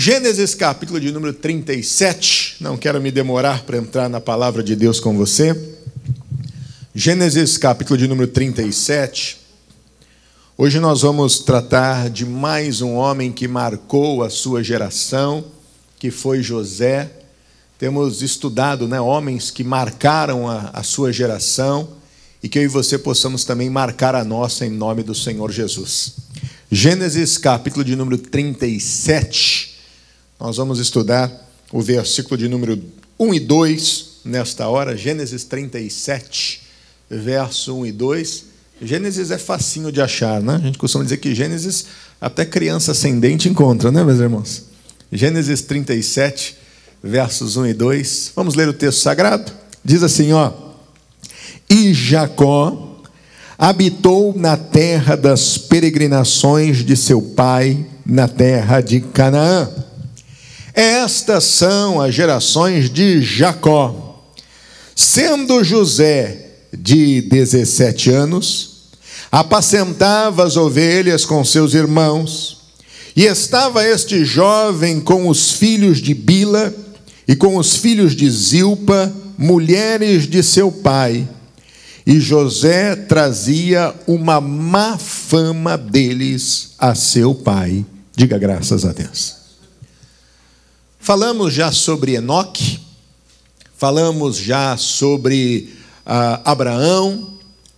Gênesis capítulo de número 37. Não quero me demorar para entrar na palavra de Deus com você. Gênesis capítulo de número 37. Hoje nós vamos tratar de mais um homem que marcou a sua geração, que foi José. Temos estudado né, homens que marcaram a, a sua geração e que eu e você possamos também marcar a nossa em nome do Senhor Jesus. Gênesis capítulo de número 37. Nós vamos estudar o versículo de número 1 e 2 nesta hora, Gênesis 37, verso 1 e 2. Gênesis é facinho de achar, né? A gente costuma dizer que Gênesis até criança ascendente encontra, né, meus irmãos? Gênesis 37, versos 1 e 2. Vamos ler o texto sagrado? Diz assim, ó: E Jacó habitou na terra das peregrinações de seu pai, na terra de Canaã. Estas são as gerações de Jacó. Sendo José de 17 anos, apacentava as ovelhas com seus irmãos, e estava este jovem com os filhos de Bila e com os filhos de Zilpa, mulheres de seu pai. E José trazia uma má fama deles a seu pai. Diga graças a Deus. Falamos já sobre Enoque, falamos já sobre ah, Abraão,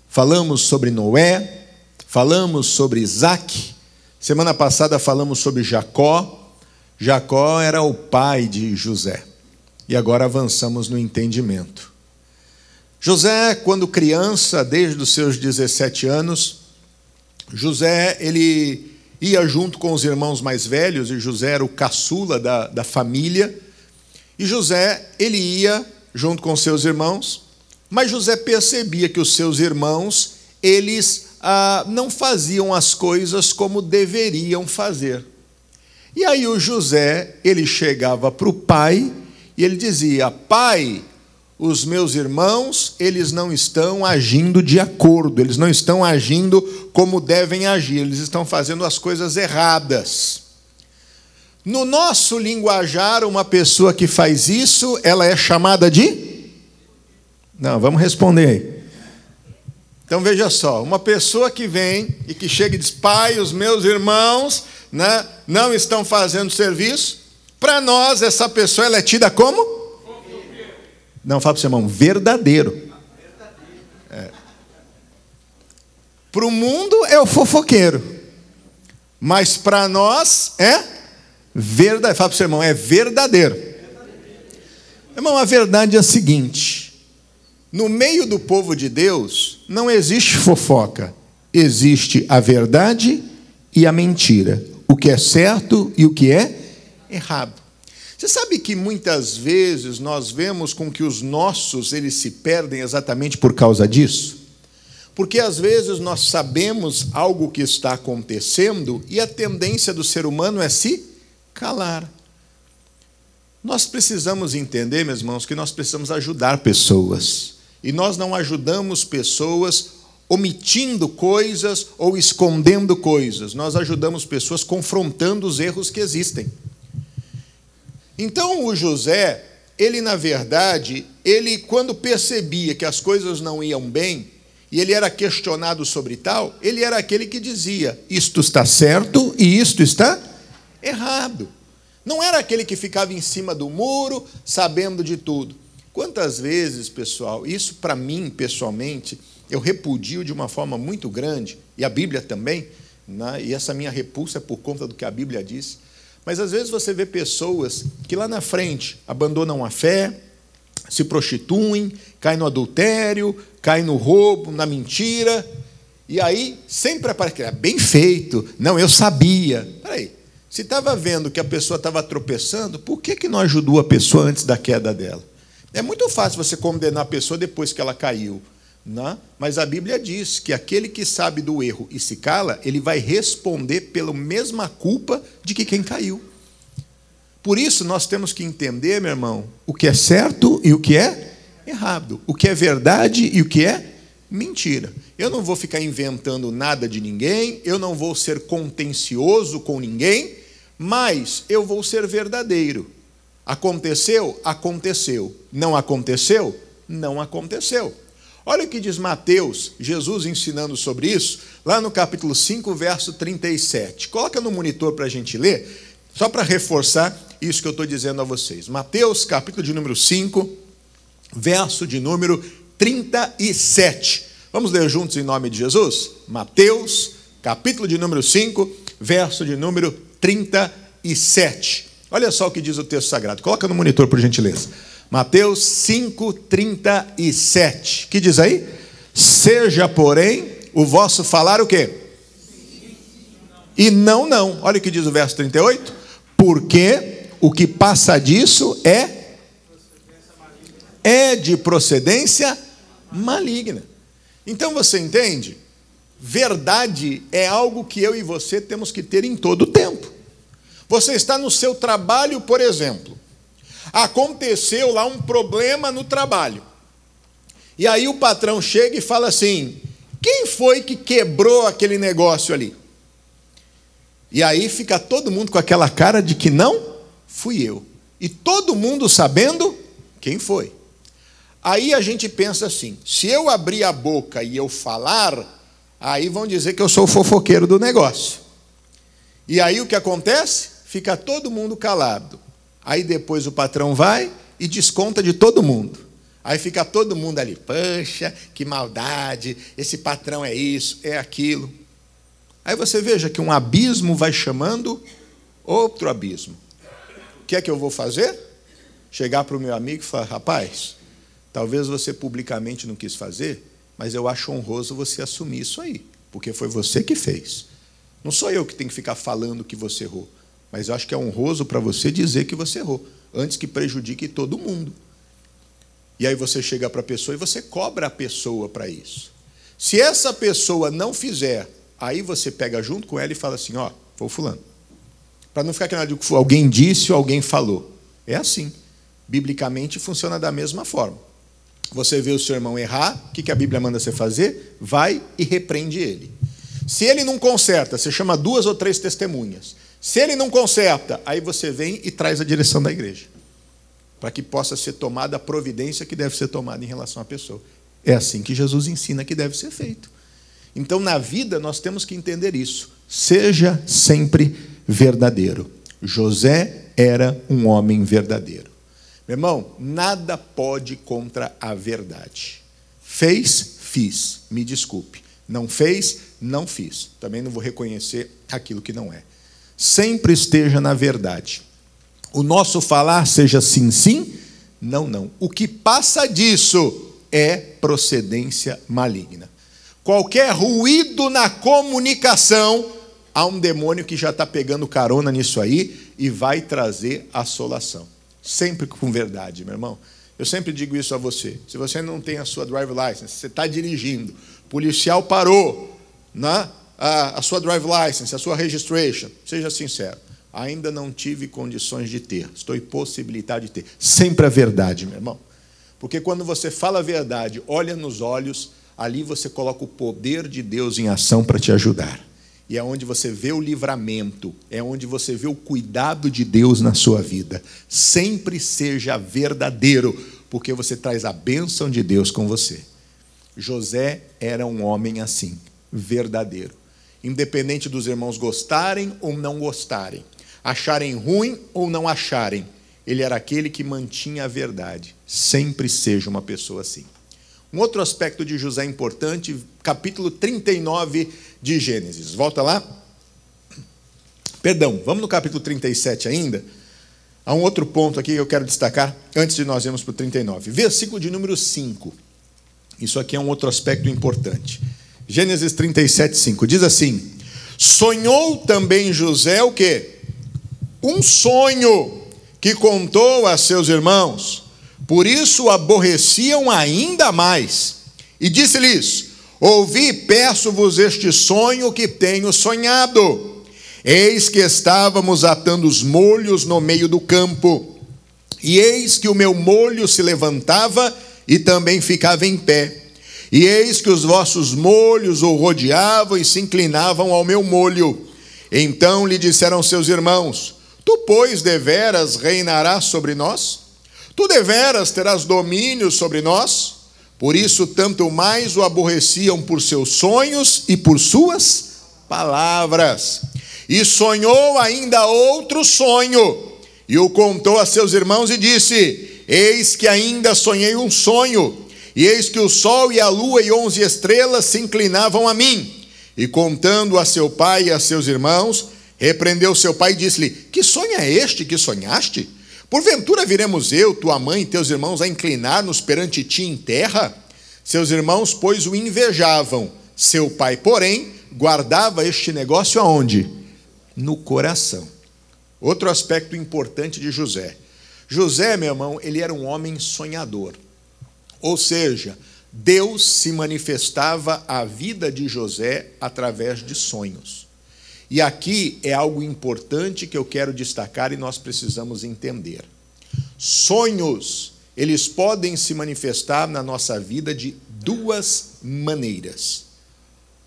falamos sobre Noé, falamos sobre Isaac. Semana passada falamos sobre Jacó. Jacó era o pai de José. E agora avançamos no entendimento. José, quando criança, desde os seus 17 anos, José, ele ia junto com os irmãos mais velhos, e José era o caçula da, da família, e José, ele ia junto com seus irmãos, mas José percebia que os seus irmãos, eles ah, não faziam as coisas como deveriam fazer. E aí o José, ele chegava para o pai e ele dizia: Pai, os meus irmãos, eles não estão agindo de acordo, eles não estão agindo como devem agir, eles estão fazendo as coisas erradas. No nosso linguajar, uma pessoa que faz isso, ela é chamada de? Não, vamos responder aí. Então veja só, uma pessoa que vem e que chega e diz: Pai, os meus irmãos né, não estão fazendo serviço, para nós essa pessoa ela é tida como? Não, fala para o seu irmão, verdadeiro. É. Para o mundo é o fofoqueiro. Mas para nós é verdadeiro. Fala para o seu irmão, é verdadeiro. Irmão, a verdade é a seguinte: no meio do povo de Deus não existe fofoca, existe a verdade e a mentira, o que é certo e o que é errado. Você sabe que muitas vezes nós vemos com que os nossos eles se perdem exatamente por causa disso? Porque às vezes nós sabemos algo que está acontecendo e a tendência do ser humano é se calar. Nós precisamos entender, meus irmãos, que nós precisamos ajudar pessoas. E nós não ajudamos pessoas omitindo coisas ou escondendo coisas. Nós ajudamos pessoas confrontando os erros que existem. Então o José, ele na verdade, ele quando percebia que as coisas não iam bem, e ele era questionado sobre tal, ele era aquele que dizia: isto está certo e isto está errado. Não era aquele que ficava em cima do muro, sabendo de tudo. Quantas vezes, pessoal, isso para mim, pessoalmente, eu repudio de uma forma muito grande, e a Bíblia também, né? e essa minha repulsa é por conta do que a Bíblia diz. Mas às vezes você vê pessoas que lá na frente abandonam a fé, se prostituem, caem no adultério, caem no roubo, na mentira, e aí sempre aparece, é bem feito, não, eu sabia. Peraí, se estava vendo que a pessoa estava tropeçando, por que, que não ajudou a pessoa antes da queda dela? É muito fácil você condenar a pessoa depois que ela caiu. Né? Mas a Bíblia diz que aquele que sabe do erro e se cala, ele vai responder pela mesma culpa de que quem caiu. Por isso nós temos que entender, meu irmão, o que é certo e o que é errado, o que é verdade e o que é mentira. Eu não vou ficar inventando nada de ninguém, eu não vou ser contencioso com ninguém, mas eu vou ser verdadeiro. Aconteceu? Aconteceu. Não aconteceu? Não aconteceu. Olha o que diz Mateus, Jesus ensinando sobre isso, lá no capítulo 5, verso 37. Coloca no monitor para a gente ler, só para reforçar isso que eu estou dizendo a vocês. Mateus, capítulo de número 5, verso de número 37. Vamos ler juntos em nome de Jesus? Mateus, capítulo de número 5, verso de número 37. Olha só o que diz o texto sagrado. Coloca no monitor, por gentileza. Mateus 5, 37. que diz aí? Seja, porém, o vosso falar o quê? E não, não. Olha o que diz o verso 38. Porque o que passa disso é é de procedência maligna. Então você entende? Verdade é algo que eu e você temos que ter em todo o tempo. Você está no seu trabalho, por exemplo. Aconteceu lá um problema no trabalho. E aí o patrão chega e fala assim: quem foi que quebrou aquele negócio ali? E aí fica todo mundo com aquela cara de que não fui eu. E todo mundo sabendo quem foi. Aí a gente pensa assim: se eu abrir a boca e eu falar, aí vão dizer que eu sou o fofoqueiro do negócio. E aí o que acontece? Fica todo mundo calado. Aí depois o patrão vai e desconta de todo mundo. Aí fica todo mundo ali, poxa, que maldade, esse patrão é isso, é aquilo. Aí você veja que um abismo vai chamando outro abismo. O que é que eu vou fazer? Chegar para o meu amigo e falar: rapaz, talvez você publicamente não quis fazer, mas eu acho honroso você assumir isso aí, porque foi você que fez. Não sou eu que tenho que ficar falando que você errou, mas eu acho que é honroso para você dizer que você errou, antes que prejudique todo mundo. E aí você chega para a pessoa e você cobra a pessoa para isso. Se essa pessoa não fizer, aí você pega junto com ela e fala assim: ó, o fulano. Para não ficar aquele que alguém disse ou alguém falou. É assim. Biblicamente funciona da mesma forma. Você vê o seu irmão errar, o que a Bíblia manda você fazer? Vai e repreende ele. Se ele não conserta, você chama duas ou três testemunhas. Se ele não conserta, aí você vem e traz a direção da igreja para que possa ser tomada a providência que deve ser tomada em relação à pessoa. É assim que Jesus ensina que deve ser feito. Então, na vida, nós temos que entender isso. Seja sempre verdadeiro. José era um homem verdadeiro. Meu irmão, nada pode contra a verdade. Fez, fiz. Me desculpe. Não fez, não fiz. Também não vou reconhecer aquilo que não é. Sempre esteja na verdade o nosso falar seja sim, sim, não, não. O que passa disso é procedência maligna. Qualquer ruído na comunicação, há um demônio que já está pegando carona nisso aí e vai trazer assolação. Sempre com verdade, meu irmão. Eu sempre digo isso a você. Se você não tem a sua drive license, você está dirigindo, policial parou, né? A, a sua drive license, a sua registration, seja sincero ainda não tive condições de ter, estou impossibilitado de ter. Sempre a verdade, meu irmão. Porque quando você fala a verdade, olha nos olhos, ali você coloca o poder de Deus em ação para te ajudar. E é onde você vê o livramento, é onde você vê o cuidado de Deus na sua vida. Sempre seja verdadeiro, porque você traz a bênção de Deus com você. José era um homem assim, verdadeiro. Independente dos irmãos gostarem ou não gostarem, acharem ruim ou não acharem, ele era aquele que mantinha a verdade. Sempre seja uma pessoa assim. Um outro aspecto de José importante, capítulo 39 de Gênesis. Volta lá. Perdão, vamos no capítulo 37 ainda. Há um outro ponto aqui que eu quero destacar antes de nós irmos para o 39. Versículo de número 5. Isso aqui é um outro aspecto importante. Gênesis 37, 5. Diz assim: Sonhou também José o quê? um sonho que contou a seus irmãos. Por isso o aborreciam ainda mais. E disse-lhes: Ouvi, peço-vos este sonho que tenho sonhado. Eis que estávamos atando os molhos no meio do campo, e eis que o meu molho se levantava e também ficava em pé. E eis que os vossos molhos o rodeavam e se inclinavam ao meu molho. Então lhe disseram seus irmãos: Tu, pois, deveras reinarás sobre nós? Tu deveras terás domínio sobre nós? Por isso, tanto mais o aborreciam por seus sonhos e por suas palavras. E sonhou ainda outro sonho, e o contou a seus irmãos e disse: Eis que ainda sonhei um sonho, e eis que o sol e a lua e onze estrelas se inclinavam a mim. E contando a seu pai e a seus irmãos, repreendeu seu pai e disse-lhe: Que sonho é este que sonhaste? Porventura viremos eu, tua mãe e teus irmãos a inclinar-nos perante ti em terra? Seus irmãos, pois, o invejavam. Seu pai, porém, guardava este negócio aonde? No coração. Outro aspecto importante de José. José, meu irmão, ele era um homem sonhador. Ou seja, Deus se manifestava à vida de José através de sonhos. E aqui é algo importante que eu quero destacar e nós precisamos entender. Sonhos, eles podem se manifestar na nossa vida de duas maneiras.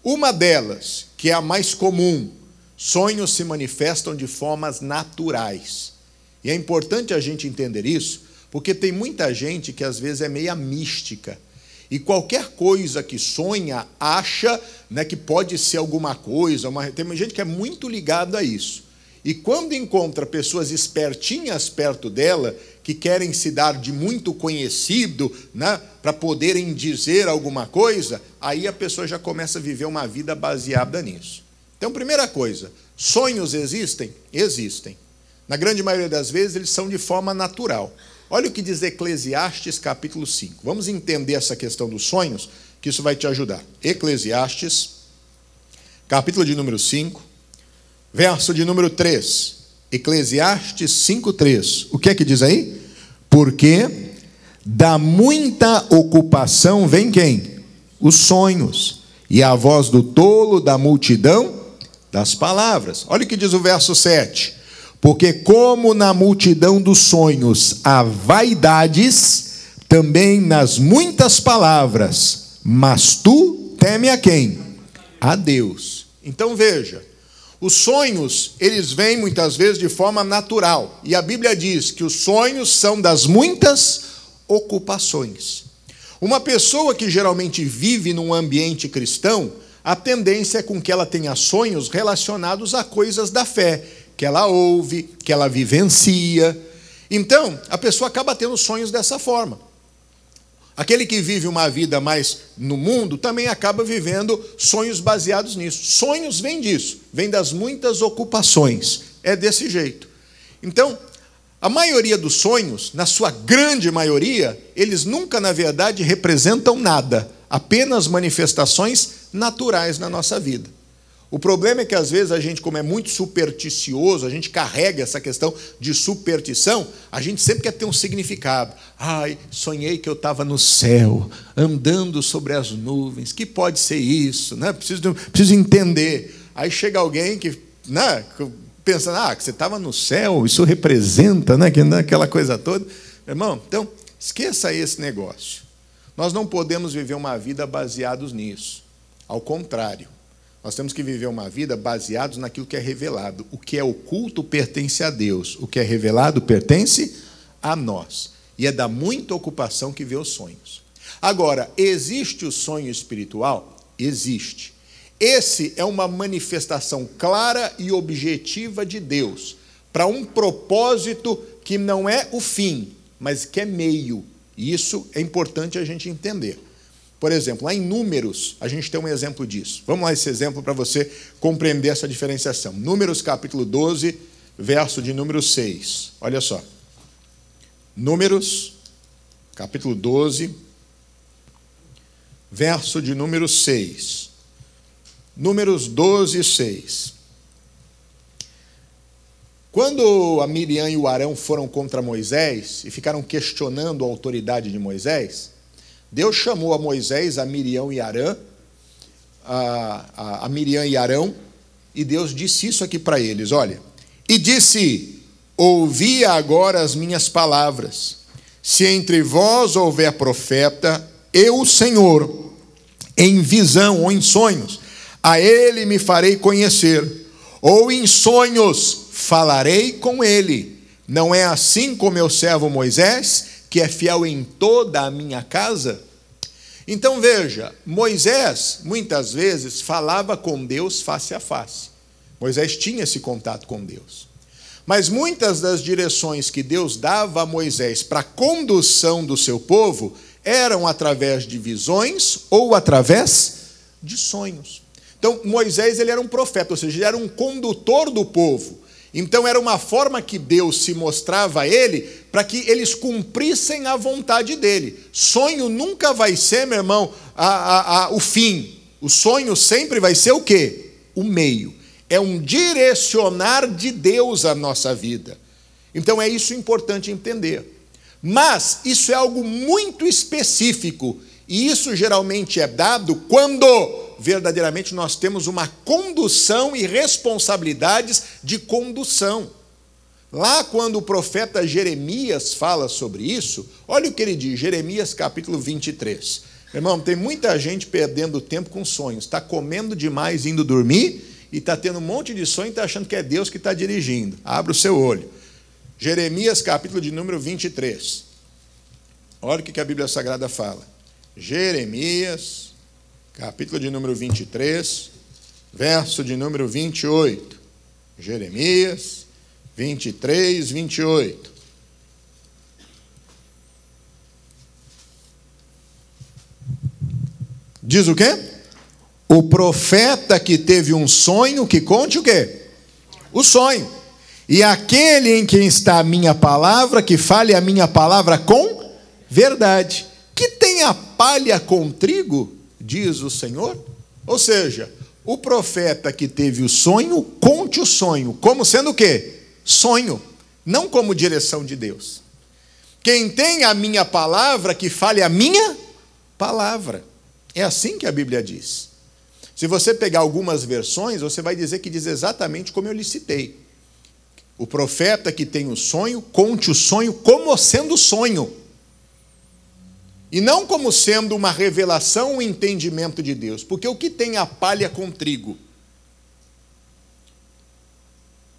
Uma delas, que é a mais comum, sonhos se manifestam de formas naturais. E é importante a gente entender isso, porque tem muita gente que às vezes é meia mística e qualquer coisa que sonha, acha né, que pode ser alguma coisa. Uma... Tem gente que é muito ligada a isso. E quando encontra pessoas espertinhas perto dela, que querem se dar de muito conhecido, né, para poderem dizer alguma coisa, aí a pessoa já começa a viver uma vida baseada nisso. Então, primeira coisa, sonhos existem? Existem. Na grande maioria das vezes, eles são de forma natural. Olha o que diz Eclesiastes capítulo 5. Vamos entender essa questão dos sonhos, que isso vai te ajudar. Eclesiastes, capítulo de número 5, verso de número 3. Eclesiastes 5:3. O que é que diz aí? Porque da muita ocupação vem quem? Os sonhos. E a voz do tolo da multidão das palavras. Olha o que diz o verso 7. Porque, como na multidão dos sonhos há vaidades, também nas muitas palavras, mas tu teme a quem? A Deus. Então veja, os sonhos, eles vêm muitas vezes de forma natural, e a Bíblia diz que os sonhos são das muitas ocupações. Uma pessoa que geralmente vive num ambiente cristão, a tendência é com que ela tenha sonhos relacionados a coisas da fé que ela ouve, que ela vivencia. Então, a pessoa acaba tendo sonhos dessa forma. Aquele que vive uma vida mais no mundo também acaba vivendo sonhos baseados nisso. Sonhos vêm disso, vêm das muitas ocupações. É desse jeito. Então, a maioria dos sonhos, na sua grande maioria, eles nunca, na verdade, representam nada, apenas manifestações naturais na nossa vida. O problema é que às vezes a gente, como é muito supersticioso, a gente carrega essa questão de superstição, a gente sempre quer ter um significado. Ai, sonhei que eu estava no céu, andando sobre as nuvens. Que pode ser isso? Né? Preciso, preciso entender. Aí chega alguém que, né, pensando, ah, que você estava no céu, isso representa, né, né, aquela coisa toda. Irmão, então, esqueça esse negócio. Nós não podemos viver uma vida baseados nisso. Ao contrário. Nós temos que viver uma vida baseados naquilo que é revelado. O que é oculto pertence a Deus, o que é revelado pertence a nós. E é da muita ocupação que vê os sonhos. Agora, existe o sonho espiritual? Existe. Esse é uma manifestação clara e objetiva de Deus para um propósito que não é o fim, mas que é meio. E isso é importante a gente entender. Por exemplo, lá em Números, a gente tem um exemplo disso. Vamos lá esse exemplo para você compreender essa diferenciação. Números capítulo 12, verso de número 6. Olha só. Números, capítulo 12, verso de número 6. Números 12, 6. Quando a Miriam e o Arão foram contra Moisés e ficaram questionando a autoridade de Moisés, Deus chamou a Moisés, a Miriam e Arã, a, a, a Miriam e Arão, e Deus disse isso aqui para eles: olha, e disse: Ouvi agora as minhas palavras. Se entre vós houver profeta, eu, o Senhor, em visão ou em sonhos, a ele me farei conhecer. ou em sonhos falarei com ele. Não é assim com meu servo Moisés, que é fiel em toda a minha casa? Então veja, Moisés muitas vezes falava com Deus face a face. Moisés tinha esse contato com Deus. Mas muitas das direções que Deus dava a Moisés para a condução do seu povo eram através de visões ou através de sonhos. Então, Moisés ele era um profeta, ou seja, ele era um condutor do povo. Então, era uma forma que Deus se mostrava a ele para que eles cumprissem a vontade dele. Sonho nunca vai ser, meu irmão, a, a, a, o fim. O sonho sempre vai ser o quê? O meio é um direcionar de Deus à nossa vida. Então é isso importante entender. Mas isso é algo muito específico, e isso geralmente é dado quando verdadeiramente nós temos uma condução e responsabilidades de condução. Lá, quando o profeta Jeremias fala sobre isso, olha o que ele diz, Jeremias capítulo 23. Irmão, tem muita gente perdendo tempo com sonhos, está comendo demais, indo dormir e está tendo um monte de sonho e está achando que é Deus que está dirigindo. Abra o seu olho. Jeremias, capítulo de número 23. Olha o que a Bíblia Sagrada fala. Jeremias, capítulo de número 23, verso de número 28. Jeremias 23, 28. Diz o quê? O profeta que teve um sonho, que conte o quê? O sonho. E aquele em quem está a minha palavra, que fale a minha palavra com verdade. Que tenha palha com trigo, diz o Senhor. Ou seja, o profeta que teve o sonho, conte o sonho, como sendo o quê? Sonho, não como direção de Deus. Quem tem a minha palavra, que fale a minha palavra. É assim que a Bíblia diz. Se você pegar algumas versões, você vai dizer que diz exatamente como eu lhe citei. O profeta que tem o sonho, conte o sonho como sendo sonho. E não como sendo uma revelação, um entendimento de Deus. Porque o que tem a palha com trigo?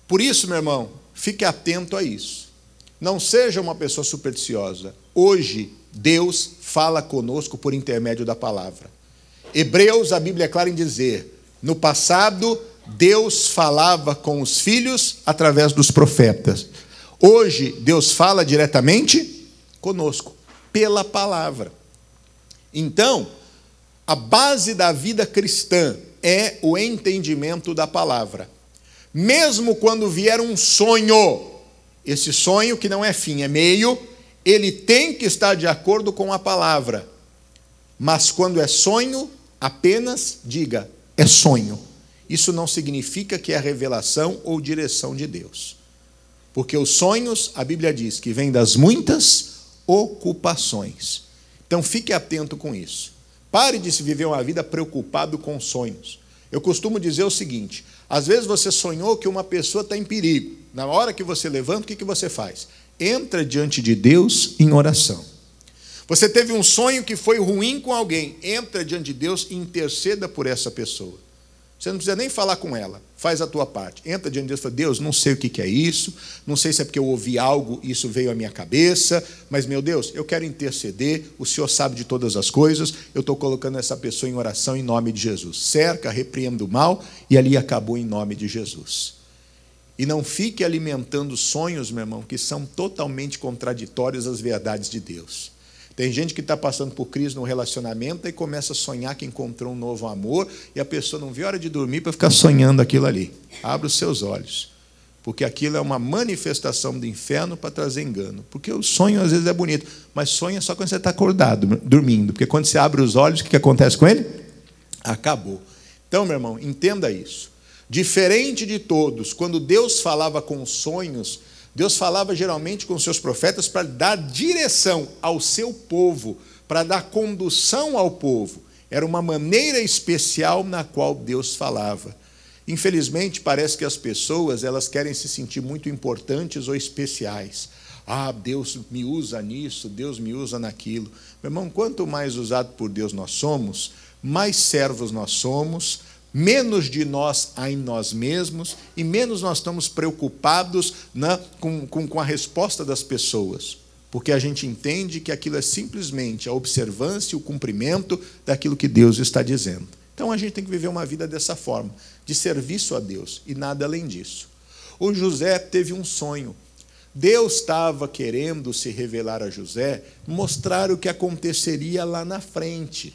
Por isso, meu irmão, fique atento a isso. Não seja uma pessoa supersticiosa. Hoje, Deus fala conosco por intermédio da palavra. Hebreus, a Bíblia é clara em dizer: no passado, Deus falava com os filhos através dos profetas. Hoje, Deus fala diretamente conosco, pela palavra. Então, a base da vida cristã é o entendimento da palavra. Mesmo quando vier um sonho, esse sonho que não é fim, é meio, ele tem que estar de acordo com a palavra. Mas quando é sonho, Apenas diga, é sonho. Isso não significa que é revelação ou direção de Deus. Porque os sonhos, a Bíblia diz que vêm das muitas ocupações. Então fique atento com isso. Pare de se viver uma vida preocupado com sonhos. Eu costumo dizer o seguinte: às vezes você sonhou que uma pessoa está em perigo. Na hora que você levanta, o que, que você faz? Entra diante de Deus em oração. Você teve um sonho que foi ruim com alguém, entra diante de Deus e interceda por essa pessoa. Você não precisa nem falar com ela, faz a tua parte. Entra diante de Deus e fala: Deus, não sei o que é isso, não sei se é porque eu ouvi algo e isso veio à minha cabeça, mas meu Deus, eu quero interceder, o Senhor sabe de todas as coisas, eu estou colocando essa pessoa em oração em nome de Jesus. Cerca, repreenda o mal e ali acabou em nome de Jesus. E não fique alimentando sonhos, meu irmão, que são totalmente contraditórios às verdades de Deus. Tem gente que está passando por crise no relacionamento e começa a sonhar que encontrou um novo amor e a pessoa não vê hora de dormir para ficar sonhando aquilo ali. Abra os seus olhos, porque aquilo é uma manifestação do inferno para trazer engano. Porque o sonho às vezes é bonito, mas sonha só quando você está acordado, dormindo. Porque quando você abre os olhos, o que acontece com ele? Acabou. Então, meu irmão, entenda isso. Diferente de todos, quando Deus falava com sonhos, Deus falava geralmente com seus profetas para dar direção ao seu povo, para dar condução ao povo. Era uma maneira especial na qual Deus falava. Infelizmente, parece que as pessoas elas querem se sentir muito importantes ou especiais. Ah, Deus me usa nisso, Deus me usa naquilo. Meu irmão, quanto mais usado por Deus nós somos, mais servos nós somos, menos de nós há em nós mesmos e menos nós estamos preocupados né, com, com, com a resposta das pessoas. Porque a gente entende que aquilo é simplesmente a observância e o cumprimento daquilo que Deus está dizendo. Então a gente tem que viver uma vida dessa forma, de serviço a Deus e nada além disso. O José teve um sonho. Deus estava querendo se revelar a José, mostrar o que aconteceria lá na frente.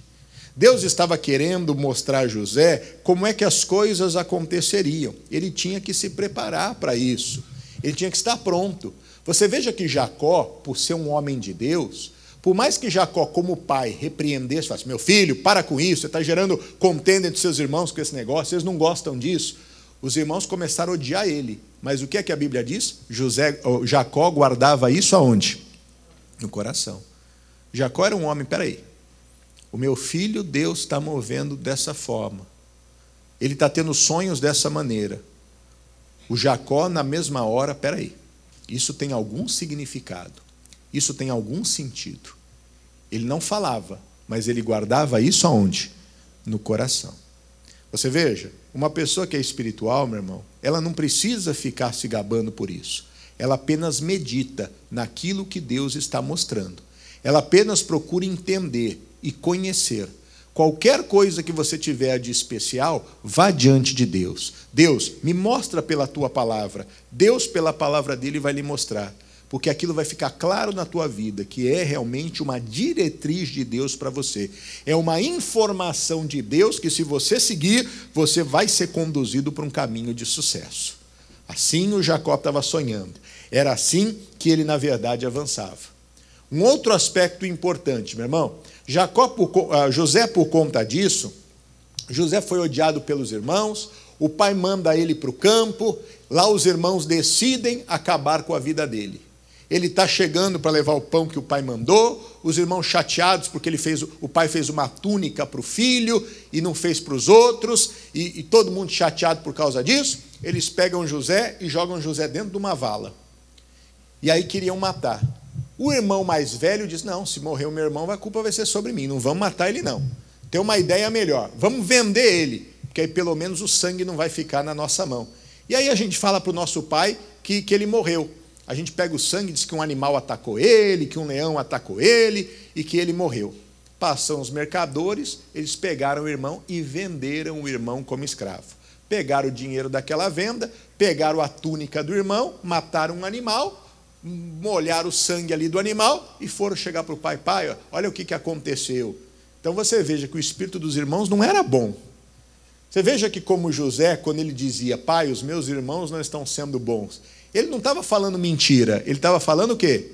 Deus estava querendo mostrar a José como é que as coisas aconteceriam. Ele tinha que se preparar para isso. Ele tinha que estar pronto. Você veja que Jacó, por ser um homem de Deus, por mais que Jacó, como pai, repreendesse, falasse: Meu filho, para com isso, você está gerando contenda entre seus irmãos com esse negócio, eles não gostam disso. Os irmãos começaram a odiar ele. Mas o que é que a Bíblia diz? José, Jacó guardava isso aonde? No coração. Jacó era um homem, peraí. O meu filho, Deus está movendo dessa forma. Ele está tendo sonhos dessa maneira. O Jacó, na mesma hora, peraí. Isso tem algum significado. Isso tem algum sentido. Ele não falava, mas ele guardava isso aonde? No coração. Você veja, uma pessoa que é espiritual, meu irmão, ela não precisa ficar se gabando por isso. Ela apenas medita naquilo que Deus está mostrando. Ela apenas procura entender e conhecer. Qualquer coisa que você tiver de especial, vá diante de Deus. Deus, me mostra pela tua palavra. Deus, pela palavra dele, vai lhe mostrar porque aquilo vai ficar claro na tua vida que é realmente uma diretriz de Deus para você. É uma informação de Deus que, se você seguir, você vai ser conduzido para um caminho de sucesso. Assim o Jacó estava sonhando. Era assim que ele, na verdade, avançava. Um outro aspecto importante, meu irmão, Jacó, por, ah, José, por conta disso, José foi odiado pelos irmãos, o pai manda ele para o campo, lá os irmãos decidem acabar com a vida dele. Ele está chegando para levar o pão que o pai mandou, os irmãos chateados porque ele fez, o pai fez uma túnica para o filho e não fez para os outros, e, e todo mundo chateado por causa disso. Eles pegam José e jogam José dentro de uma vala. E aí queriam matar. O irmão mais velho diz: Não, se morrer o meu irmão, a culpa vai ser sobre mim, não vamos matar ele, não. Tem uma ideia melhor, vamos vender ele, porque aí pelo menos o sangue não vai ficar na nossa mão. E aí a gente fala para o nosso pai que, que ele morreu. A gente pega o sangue diz que um animal atacou ele, que um leão atacou ele e que ele morreu. Passam os mercadores, eles pegaram o irmão e venderam o irmão como escravo. Pegaram o dinheiro daquela venda, pegaram a túnica do irmão, mataram um animal, molharam o sangue ali do animal e foram chegar para o pai: pai, olha o que, que aconteceu. Então você veja que o espírito dos irmãos não era bom. Você veja que, como José, quando ele dizia, pai, os meus irmãos não estão sendo bons, ele não estava falando mentira, ele estava falando o quê?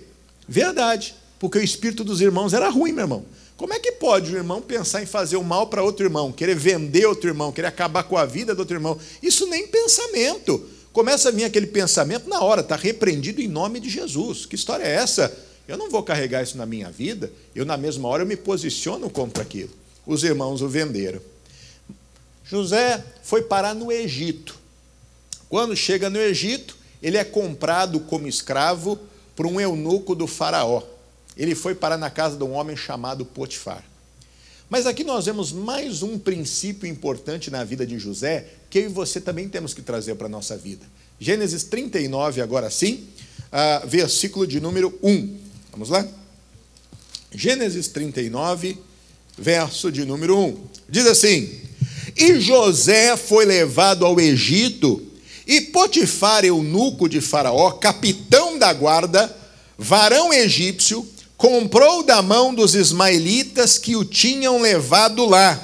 Verdade. Porque o espírito dos irmãos era ruim, meu irmão. Como é que pode um irmão pensar em fazer o mal para outro irmão, querer vender outro irmão, querer acabar com a vida do outro irmão? Isso nem pensamento. Começa a vir aquele pensamento na hora, está repreendido em nome de Jesus. Que história é essa? Eu não vou carregar isso na minha vida, eu na mesma hora eu me posiciono contra aquilo. Os irmãos o venderam. José foi parar no Egito. Quando chega no Egito, ele é comprado como escravo por um eunuco do faraó. Ele foi parar na casa de um homem chamado Potifar. Mas aqui nós vemos mais um princípio importante na vida de José, que eu e você também temos que trazer para a nossa vida. Gênesis 39, agora sim, uh, versículo de número 1. Vamos lá? Gênesis 39, verso de número 1. Diz assim: E José foi levado ao Egito e Potifar, eunuco de Faraó, capitão da guarda, varão egípcio, comprou da mão dos ismaelitas que o tinham levado lá.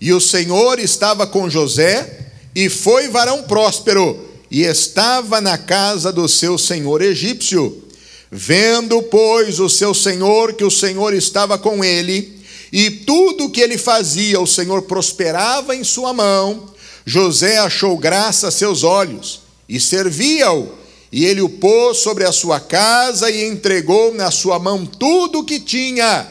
E o Senhor estava com José, e foi varão próspero, e estava na casa do seu senhor egípcio. Vendo, pois, o seu senhor que o Senhor estava com ele, e tudo que ele fazia, o Senhor prosperava em sua mão, José achou graça a seus olhos e servia-o, e ele o pôs sobre a sua casa e entregou na sua mão tudo o que tinha.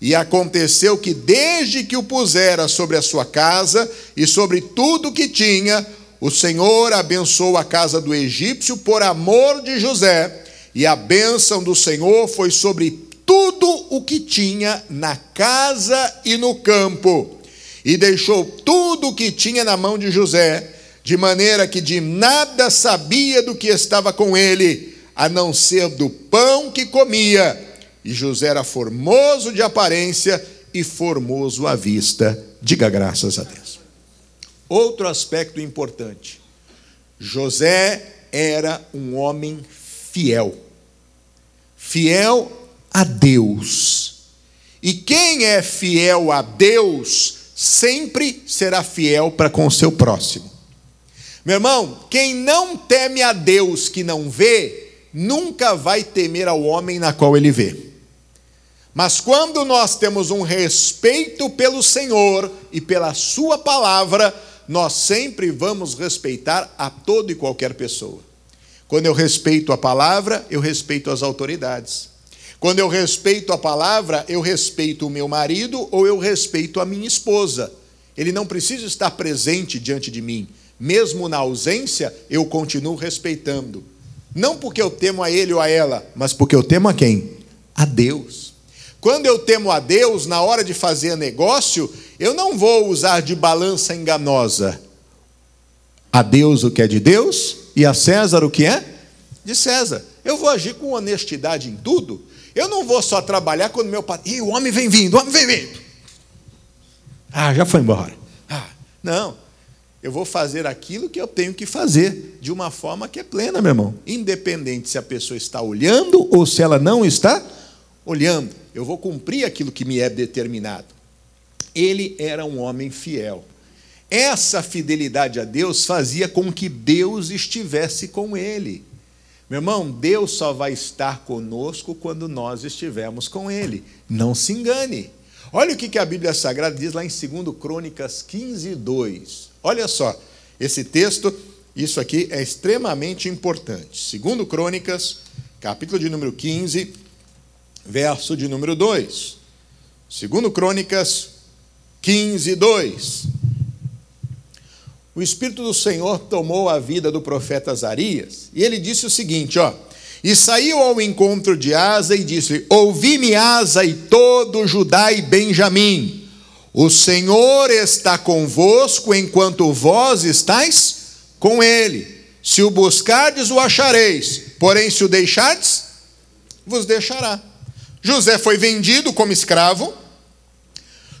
E aconteceu que, desde que o pusera sobre a sua casa e sobre tudo o que tinha, o Senhor abençoou a casa do egípcio por amor de José, e a bênção do Senhor foi sobre tudo o que tinha na casa e no campo. e deixou tudo o que tinha na mão de José, de maneira que de nada sabia do que estava com ele, a não ser do pão que comia. E José era formoso de aparência e formoso à vista. Diga graças a Deus. Outro aspecto importante: José era um homem fiel. Fiel a Deus. E quem é fiel a Deus sempre será fiel para com o seu próximo. Meu irmão, quem não teme a Deus que não vê, nunca vai temer ao homem na qual ele vê. Mas quando nós temos um respeito pelo Senhor e pela Sua palavra, nós sempre vamos respeitar a toda e qualquer pessoa. Quando eu respeito a palavra, eu respeito as autoridades. Quando eu respeito a palavra, eu respeito o meu marido ou eu respeito a minha esposa. Ele não precisa estar presente diante de mim. Mesmo na ausência, eu continuo respeitando. Não porque eu temo a ele ou a ela, mas porque eu temo a quem? A Deus. Quando eu temo a Deus, na hora de fazer negócio, eu não vou usar de balança enganosa. A Deus o que é de Deus e a César o que é de César. Eu vou agir com honestidade em tudo. Eu não vou só trabalhar quando meu pai. Ih, o homem vem vindo, o homem vem vindo. Ah, já foi embora. Ah, não. Eu vou fazer aquilo que eu tenho que fazer, de uma forma que é plena, meu irmão. Independente se a pessoa está olhando ou se ela não está olhando. Eu vou cumprir aquilo que me é determinado. Ele era um homem fiel. Essa fidelidade a Deus fazia com que Deus estivesse com ele. Meu irmão, Deus só vai estar conosco quando nós estivermos com Ele. Não se engane. Olha o que a Bíblia Sagrada diz lá em 2 Crônicas 15, 2. Olha só, esse texto, isso aqui é extremamente importante. 2 Crônicas, capítulo de número 15, verso de número 2. 2 Crônicas 15, 2 o Espírito do Senhor tomou a vida do profeta Azarias, e ele disse o seguinte, ó: E saiu ao encontro de Asa e disse: Ouvi-me, Asa e todo Judá e Benjamim. O Senhor está convosco enquanto vós estáis com ele. Se o buscardes, o achareis, porém, se o deixardes, vos deixará. José foi vendido como escravo.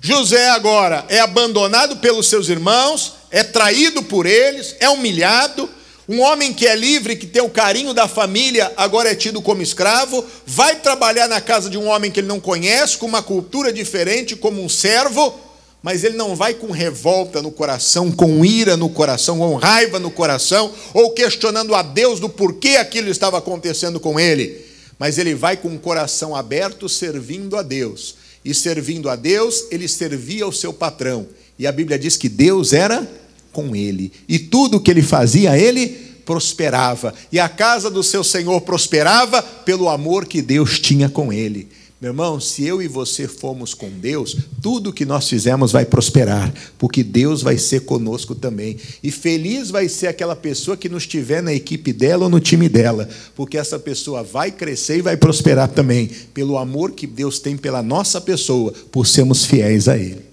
José agora é abandonado pelos seus irmãos, é traído por eles, é humilhado. Um homem que é livre, que tem o carinho da família, agora é tido como escravo, vai trabalhar na casa de um homem que ele não conhece, com uma cultura diferente, como um servo, mas ele não vai com revolta no coração, com ira no coração, com raiva no coração, ou questionando a Deus do porquê aquilo estava acontecendo com ele. Mas ele vai com o coração aberto, servindo a Deus. E servindo a Deus, ele servia ao seu patrão. E a Bíblia diz que Deus era com ele. E tudo que ele fazia, ele prosperava. E a casa do seu Senhor prosperava pelo amor que Deus tinha com ele. Meu irmão, se eu e você formos com Deus, tudo que nós fizemos vai prosperar, porque Deus vai ser conosco também. E feliz vai ser aquela pessoa que nos tiver na equipe dela ou no time dela, porque essa pessoa vai crescer e vai prosperar também, pelo amor que Deus tem pela nossa pessoa, por sermos fiéis a Ele.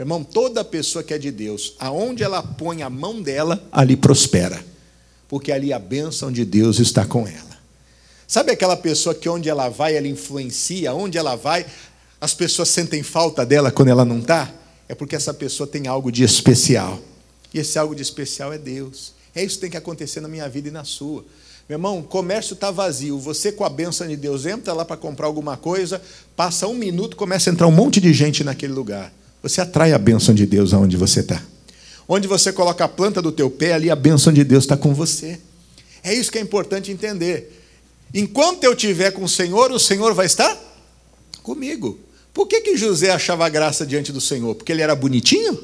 Meu irmão, toda pessoa que é de Deus, aonde ela põe a mão dela, ali prospera. Porque ali a bênção de Deus está com ela. Sabe aquela pessoa que onde ela vai, ela influencia, onde ela vai, as pessoas sentem falta dela quando ela não está? É porque essa pessoa tem algo de especial. E esse algo de especial é Deus. É isso que tem que acontecer na minha vida e na sua. Meu irmão, o comércio está vazio. Você, com a bênção de Deus, entra lá para comprar alguma coisa, passa um minuto, começa a entrar um monte de gente naquele lugar. Você atrai a bênção de Deus aonde você está. Onde você coloca a planta do teu pé, ali a bênção de Deus está com você. É isso que é importante entender. Enquanto eu estiver com o Senhor, o Senhor vai estar comigo. Por que, que José achava graça diante do Senhor? Porque ele era bonitinho?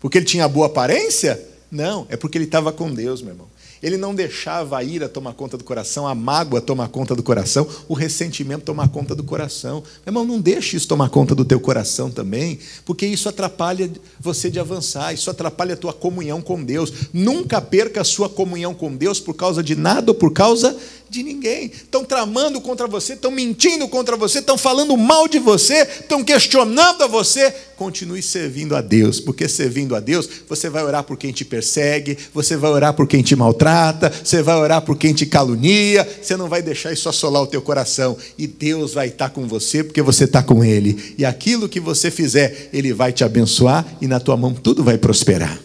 Porque ele tinha boa aparência? Não, é porque ele estava com Deus, meu irmão. Ele não deixava a ira tomar conta do coração, a mágoa tomar conta do coração, o ressentimento tomar conta do coração. Meu irmão, não deixe isso tomar conta do teu coração também, porque isso atrapalha você de avançar, isso atrapalha a tua comunhão com Deus. Nunca perca a sua comunhão com Deus por causa de nada ou por causa de ninguém. Estão tramando contra você, estão mentindo contra você, estão falando mal de você, estão questionando a você. Continue servindo a Deus, porque servindo a Deus, você vai orar por quem te persegue, você vai orar por quem te maltrata, você vai orar por quem te calunia, você não vai deixar isso assolar o teu coração. E Deus vai estar com você, porque você está com Ele. E aquilo que você fizer, Ele vai te abençoar e na tua mão tudo vai prosperar.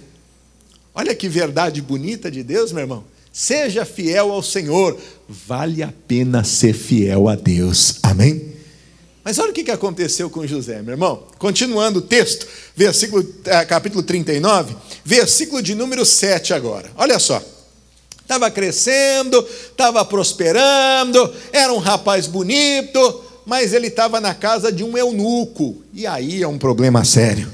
Olha que verdade bonita de Deus, meu irmão. Seja fiel ao Senhor. Vale a pena ser fiel a Deus. Amém? Mas olha o que aconteceu com José, meu irmão. Continuando o texto, versículo, eh, capítulo 39, versículo de número 7 agora. Olha só. Estava crescendo, estava prosperando, era um rapaz bonito, mas ele estava na casa de um eunuco. E aí é um problema sério.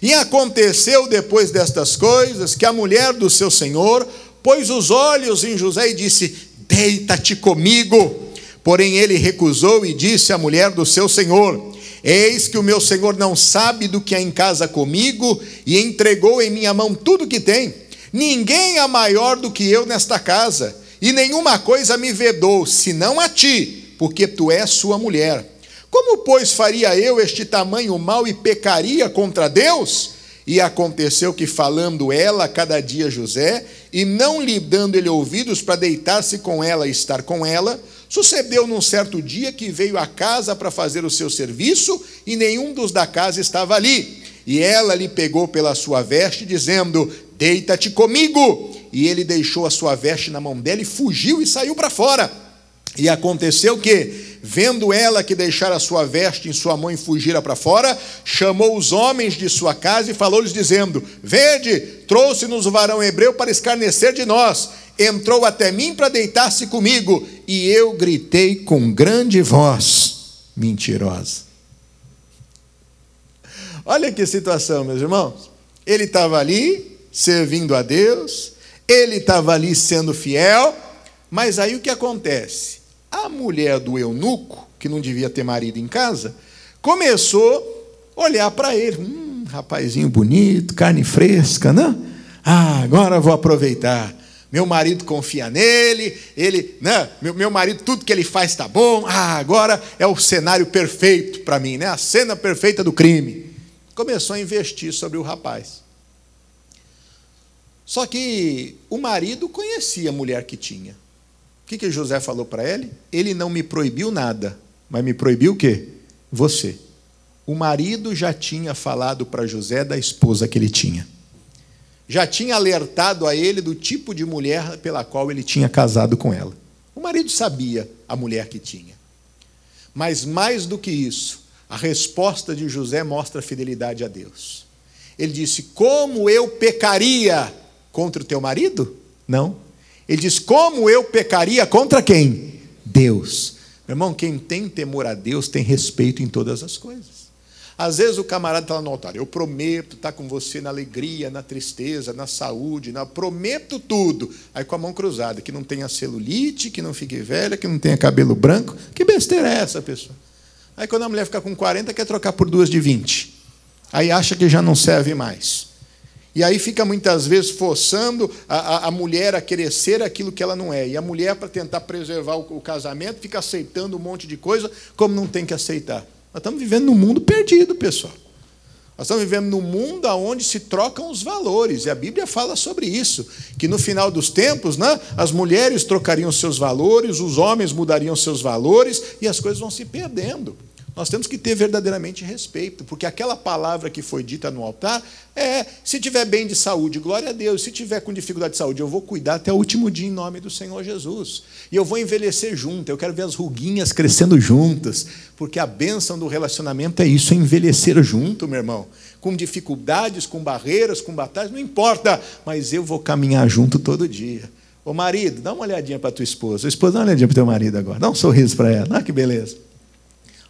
E aconteceu depois destas coisas que a mulher do seu senhor pôs os olhos em José e disse: Deita-te comigo. Porém ele recusou e disse à mulher do seu senhor: Eis que o meu senhor não sabe do que há em casa comigo e entregou em minha mão tudo que tem. Ninguém é maior do que eu nesta casa, e nenhuma coisa me vedou, senão a ti, porque tu és sua mulher. Como, pois, faria eu este tamanho mal e pecaria contra Deus? E aconteceu que, falando ela cada dia José, e não lhe dando ele ouvidos para deitar-se com ela e estar com ela, sucedeu num certo dia que veio à casa para fazer o seu serviço, e nenhum dos da casa estava ali. E ela lhe pegou pela sua veste, dizendo: Deita-te comigo. E ele deixou a sua veste na mão dela e fugiu e saiu para fora. E aconteceu que, vendo ela que deixara sua veste em sua mão e fugira para fora, chamou os homens de sua casa e falou-lhes, dizendo: Vede, trouxe-nos o varão hebreu para escarnecer de nós. Entrou até mim para deitar-se comigo, e eu gritei com grande voz. Mentirosa. Olha que situação, meus irmãos. Ele estava ali, servindo a Deus, ele estava ali sendo fiel, mas aí o que acontece? A mulher do eunuco, que não devia ter marido em casa, começou a olhar para ele. Hum, rapazinho bonito, carne fresca, né? Ah, agora vou aproveitar. Meu marido confia nele, ele, né? Meu, meu marido, tudo que ele faz está bom. Ah, agora é o cenário perfeito para mim, né? A cena perfeita do crime. Começou a investir sobre o rapaz. Só que o marido conhecia a mulher que tinha que, que José falou para ele? Ele não me proibiu nada, mas me proibiu o quê? Você. O marido já tinha falado para José da esposa que ele tinha. Já tinha alertado a ele do tipo de mulher pela qual ele tinha casado com ela. O marido sabia a mulher que tinha. Mas mais do que isso, a resposta de José mostra fidelidade a Deus. Ele disse: Como eu pecaria contra o teu marido? Não. Ele diz: Como eu pecaria contra quem? Deus. Meu irmão, quem tem temor a Deus tem respeito em todas as coisas. Às vezes o camarada está lá no altar, eu prometo estar com você na alegria, na tristeza, na saúde, na... prometo tudo. Aí com a mão cruzada, que não tenha celulite, que não fique velha, que não tenha cabelo branco. Que besteira é essa, pessoa? Aí quando a mulher fica com 40, quer trocar por duas de 20. Aí acha que já não serve mais. E aí fica muitas vezes forçando a, a, a, mulher a querer ser aquilo que ela não é. E a mulher, para tentar preservar o, o, casamento, fica aceitando um monte de coisa como não tem que aceitar. Nós estamos vivendo num mundo perdido, pessoal. Nós estamos vivendo num mundo onde se trocam os valores, e a Bíblia fala sobre isso, que no final dos tempos, né, as mulheres trocariam seus valores, os homens mudariam seus valores, e as coisas vão se perdendo. Nós temos que ter verdadeiramente respeito, porque aquela palavra que foi dita no altar é: se tiver bem de saúde, glória a Deus. Se tiver com dificuldade de saúde, eu vou cuidar até o último dia em nome do Senhor Jesus. E eu vou envelhecer junto, eu quero ver as ruguinhas crescendo juntas, porque a bênção do relacionamento é isso, é envelhecer junto, meu irmão. Com dificuldades, com barreiras, com batalhas, não importa, mas eu vou caminhar junto todo dia. Ô marido, dá uma olhadinha para tua esposa. A esposa, dá uma olhadinha para teu marido agora. Dá um sorriso para ela. Ah, que beleza.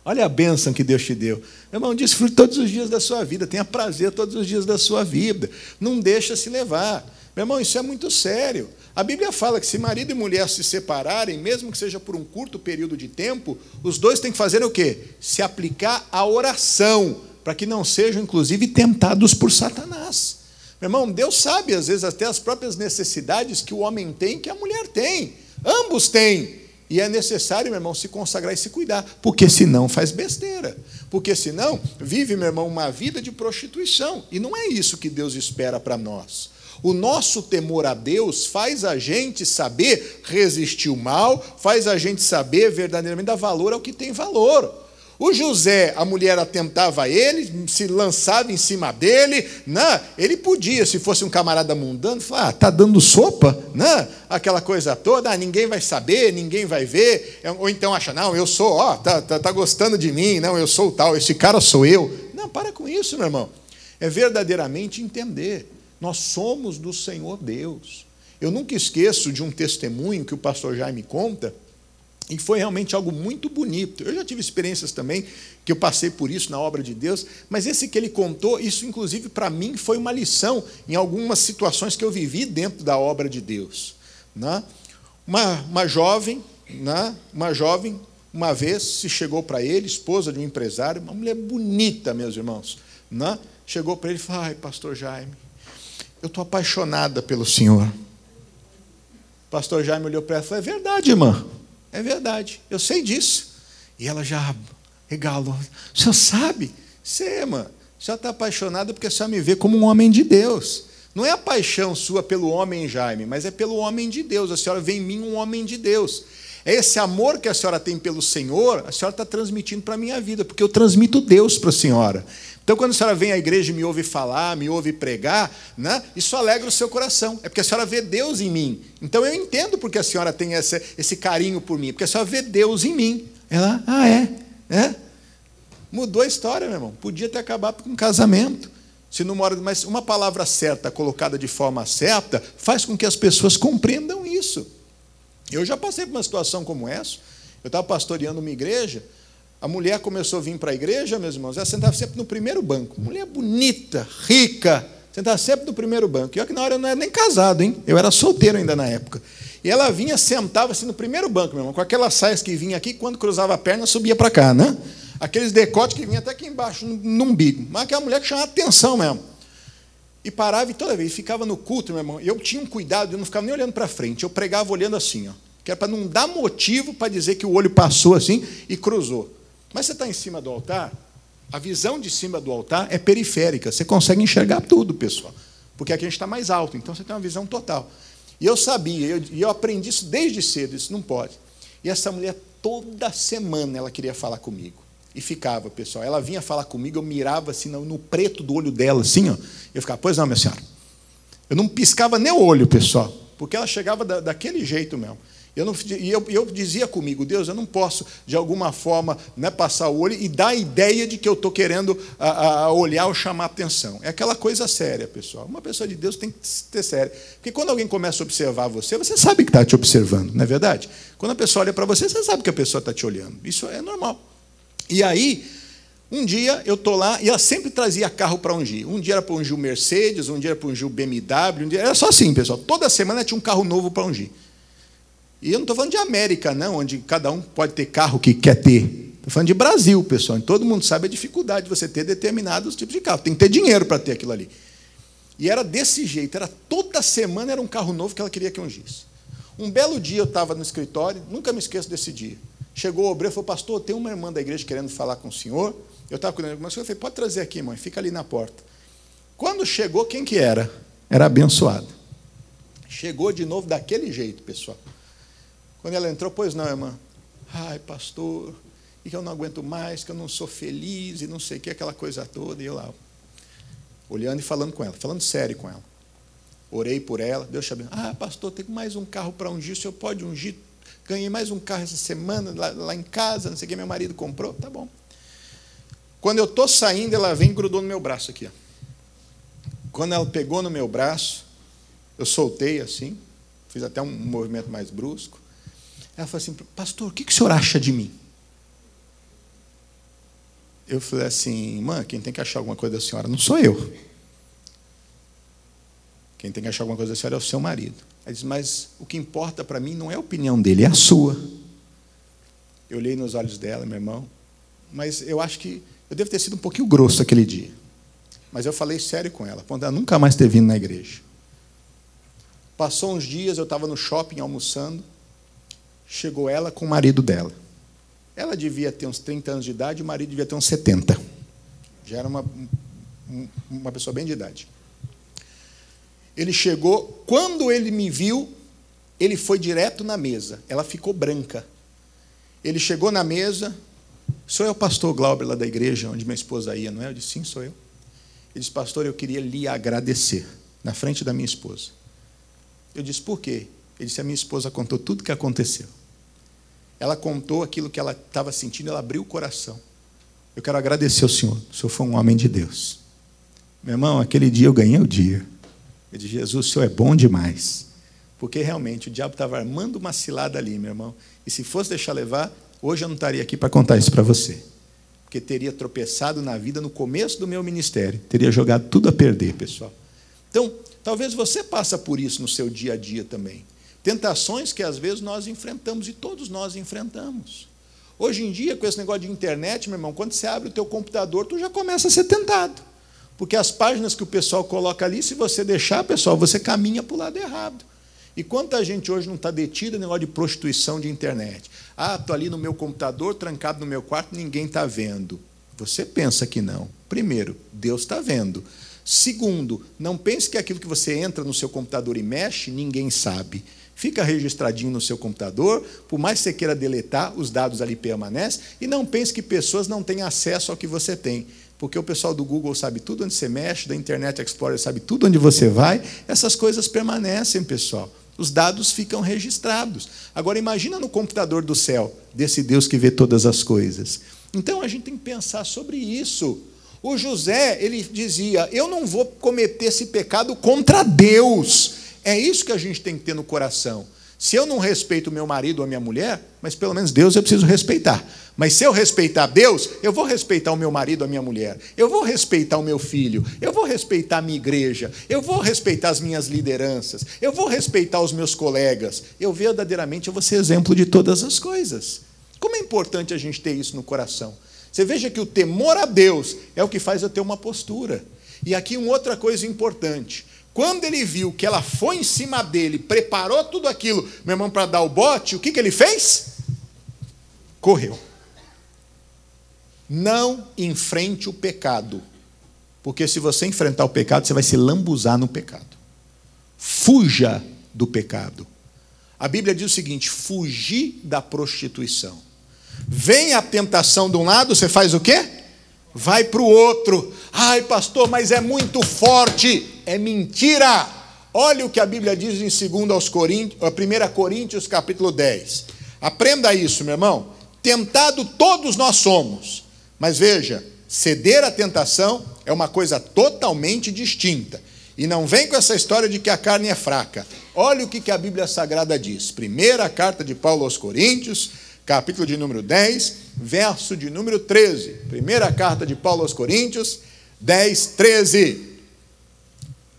Olha a bênção que Deus te deu. Meu irmão, desfrute todos os dias da sua vida, tenha prazer todos os dias da sua vida. Não deixa se levar. Meu irmão, isso é muito sério. A Bíblia fala que se marido e mulher se separarem, mesmo que seja por um curto período de tempo, os dois têm que fazer o quê? Se aplicar à oração, para que não sejam, inclusive, tentados por Satanás. Meu irmão, Deus sabe, às vezes, até as próprias necessidades que o homem tem, que a mulher tem. Ambos têm. E é necessário, meu irmão, se consagrar e se cuidar, porque senão faz besteira. Porque senão vive, meu irmão, uma vida de prostituição. E não é isso que Deus espera para nós. O nosso temor a Deus faz a gente saber resistir o mal, faz a gente saber verdadeiramente dar valor ao que tem valor. O José, a mulher atentava ele, se lançava em cima dele, né? ele podia, se fosse um camarada mundano, falar, ah, tá dando sopa, né? aquela coisa toda, ah, ninguém vai saber, ninguém vai ver, ou então acha, não, eu sou, ó, tá, tá, tá gostando de mim, não, eu sou tal, esse cara sou eu. Não, para com isso, meu irmão. É verdadeiramente entender, nós somos do Senhor Deus. Eu nunca esqueço de um testemunho que o pastor Jaime conta, e foi realmente algo muito bonito. Eu já tive experiências também que eu passei por isso na obra de Deus, mas esse que ele contou, isso inclusive para mim foi uma lição em algumas situações que eu vivi dentro da obra de Deus. Né? Uma, uma jovem, né? uma jovem, uma vez se chegou para ele, esposa de um empresário, uma mulher bonita, meus irmãos, né? chegou para ele e falou: Ai, pastor Jaime, eu estou apaixonada pelo senhor. pastor Jaime olhou para ela e falou: É verdade, irmã. É verdade, eu sei disso. E ela já regalou. O senhor sabe? Sei, irmã. O senhor está apaixonada porque a senhora me vê como um homem de Deus. Não é a paixão sua pelo homem Jaime, mas é pelo homem de Deus. A senhora vê em mim um homem de Deus. É esse amor que a senhora tem pelo Senhor, a senhora está transmitindo para a minha vida, porque eu transmito Deus para a senhora. Então, quando a senhora vem à igreja e me ouve falar, me ouve pregar, né, isso alegra o seu coração. É porque a senhora vê Deus em mim. Então, eu entendo porque a senhora tem esse, esse carinho por mim, porque a senhora vê Deus em mim. Ela, ah, é? é? Mudou a história, meu irmão. Podia ter acabado com um casamento. Se não mora, mas uma palavra certa, colocada de forma certa, faz com que as pessoas compreendam isso. Eu já passei por uma situação como essa. Eu estava pastoreando uma igreja a mulher começou a vir para a igreja, meus irmãos, ela sentava sempre no primeiro banco. Mulher bonita, rica, sentava sempre no primeiro banco. E olha que na hora eu não era nem casado, hein? Eu era solteiro ainda na época. E ela vinha, sentava assim no primeiro banco, meu irmão, com aquelas saias que vinha aqui, quando cruzava a perna, subia para cá, né? Aqueles decotes que vinha até aqui embaixo, no, umbigo. Mas aquela mulher que chamava atenção mesmo. E parava e toda vez ficava no culto, meu irmão. Eu tinha um cuidado, eu não ficava nem olhando para frente, eu pregava olhando assim, ó. Que era para não dar motivo para dizer que o olho passou assim e cruzou. Mas você está em cima do altar, a visão de cima do altar é periférica. Você consegue enxergar tudo, pessoal. Porque aqui a gente está mais alto, então você tem uma visão total. E eu sabia, e eu, eu, aprendi isso desde cedo, isso não pode. E essa mulher, toda semana, ela queria falar comigo. E ficava, pessoal. Ela vinha falar comigo, eu mirava assim no, no preto do olho dela, assim, ó. Eu ficava, pois não, minha senhora. Eu não piscava nem o olho, pessoal. Porque ela chegava da, daquele jeito mesmo. Eu não, e eu, eu, dizia comigo, Deus, eu não posso, de alguma forma, né, passar o olho e dar a ideia de que eu estou querendo a, a olhar ou chamar atenção. É aquela coisa séria, pessoal. Uma pessoa de Deus tem que ter séria. Porque quando alguém começa a observar você, você sabe que está te observando, não é verdade? Quando a pessoa olha para você, você sabe que a pessoa está te olhando. Isso é normal. E aí, um dia eu estou lá e ela sempre trazia carro para ungir. Um dia era para ungir o Mercedes, um dia era para ungir o BMW, um dia... era só assim, pessoal. Toda semana tinha um carro novo para ungir. E eu não estou falando de América, não, onde cada um pode ter carro que quer ter. Estou falando de Brasil, pessoal. Todo mundo sabe a dificuldade de você ter determinados tipos de carro. Tem que ter dinheiro para ter aquilo ali. E era desse jeito, era toda semana era um carro novo que ela queria que ungisse. Um belo dia eu estava no escritório, nunca me esqueço desse dia. Chegou o obreiro e falou, pastor, tem uma irmã da igreja querendo falar com o senhor. Eu estava cuidando de algumas coisas, eu falei, pode trazer aqui, mãe, fica ali na porta. Quando chegou, quem que era? Era abençoado. Chegou de novo daquele jeito, pessoal. Quando ela entrou, pois não, irmã. Ai, pastor, e que eu não aguento mais, que eu não sou feliz, e não sei o que, aquela coisa toda. E eu lá, olhando e falando com ela, falando sério com ela. Orei por ela, Deus te abençoe. Ah, pastor, tem mais um carro para ungir, o senhor pode ungir? Ganhei mais um carro essa semana, lá, lá em casa, não sei o que, meu marido comprou. Tá bom. Quando eu estou saindo, ela vem e grudou no meu braço aqui. Ó. Quando ela pegou no meu braço, eu soltei assim, fiz até um movimento mais brusco. Ela falou assim, pastor, o que o senhor acha de mim? Eu falei assim, irmã, quem tem que achar alguma coisa da senhora não sou eu. Quem tem que achar alguma coisa da senhora é o seu marido. Ela disse, mas o que importa para mim não é a opinião dele, é a sua. Eu olhei nos olhos dela, meu irmão, mas eu acho que eu devo ter sido um pouquinho grosso aquele dia. Mas eu falei sério com ela, quando ela nunca mais ter vindo na igreja. Passou uns dias, eu estava no shopping almoçando, chegou ela com o marido dela. Ela devia ter uns 30 anos de idade, o marido devia ter uns 70. Já era uma, uma pessoa bem de idade. Ele chegou, quando ele me viu, ele foi direto na mesa. Ela ficou branca. Ele chegou na mesa. Sou eu, pastor Glauber, lá da igreja, onde minha esposa ia, não é? Eu disse, sim, sou eu. Ele disse, pastor, eu queria lhe agradecer, na frente da minha esposa. Eu disse, por quê? Ele disse, a minha esposa contou tudo o que aconteceu. Ela contou aquilo que ela estava sentindo, ela abriu o coração. Eu quero agradecer ao Senhor. O Senhor foi um homem de Deus. Meu irmão, aquele dia eu ganhei o dia. Eu disse, Jesus, o Senhor é bom demais. Porque realmente o diabo estava armando uma cilada ali, meu irmão. E se fosse deixar levar, hoje eu não estaria aqui para contar isso para você. Porque teria tropeçado na vida no começo do meu ministério. Teria jogado tudo a perder, pessoal. Então, talvez você passe por isso no seu dia a dia também. Tentações que às vezes nós enfrentamos e todos nós enfrentamos. Hoje em dia, com esse negócio de internet, meu irmão, quando você abre o teu computador, tu já começa a ser tentado. Porque as páginas que o pessoal coloca ali, se você deixar, pessoal, você caminha para o lado errado. E quanta gente hoje não está detida no negócio de prostituição de internet? Ah, estou ali no meu computador, trancado no meu quarto, ninguém está vendo. Você pensa que não. Primeiro, Deus está vendo. Segundo, não pense que aquilo que você entra no seu computador e mexe, ninguém sabe. Fica registradinho no seu computador, por mais que você queira deletar, os dados ali permanecem, e não pense que pessoas não têm acesso ao que você tem porque o pessoal do Google sabe tudo onde você mexe, da Internet Explorer sabe tudo onde você vai, essas coisas permanecem, pessoal. Os dados ficam registrados. Agora imagina no computador do céu, desse Deus que vê todas as coisas. Então a gente tem que pensar sobre isso. O José, ele dizia: "Eu não vou cometer esse pecado contra Deus". É isso que a gente tem que ter no coração. Se eu não respeito meu marido ou minha mulher, mas pelo menos Deus eu preciso respeitar. Mas se eu respeitar Deus, eu vou respeitar o meu marido a minha mulher. Eu vou respeitar o meu filho. Eu vou respeitar a minha igreja. Eu vou respeitar as minhas lideranças. Eu vou respeitar os meus colegas. Eu verdadeiramente eu vou ser exemplo de todas as coisas. Como é importante a gente ter isso no coração. Você veja que o temor a Deus é o que faz eu ter uma postura. E aqui uma outra coisa importante. Quando ele viu que ela foi em cima dele, preparou tudo aquilo, meu irmão, para dar o bote, o que, que ele fez? Correu. Não enfrente o pecado. Porque se você enfrentar o pecado, você vai se lambuzar no pecado. Fuja do pecado. A Bíblia diz o seguinte: fugir da prostituição. Vem a tentação de um lado, você faz o quê? Vai para o outro. Ai, pastor, mas é muito forte é mentira. Olha o que a Bíblia diz em 2 aos Coríntios, 1 Coríntios, capítulo 10. Aprenda isso, meu irmão. Tentado todos nós somos. Mas veja, ceder à tentação é uma coisa totalmente distinta. E não vem com essa história de que a carne é fraca. Olha o que a Bíblia Sagrada diz. Primeira carta de Paulo aos Coríntios, capítulo de número 10, verso de número 13. Primeira carta de Paulo aos Coríntios, 10, 13.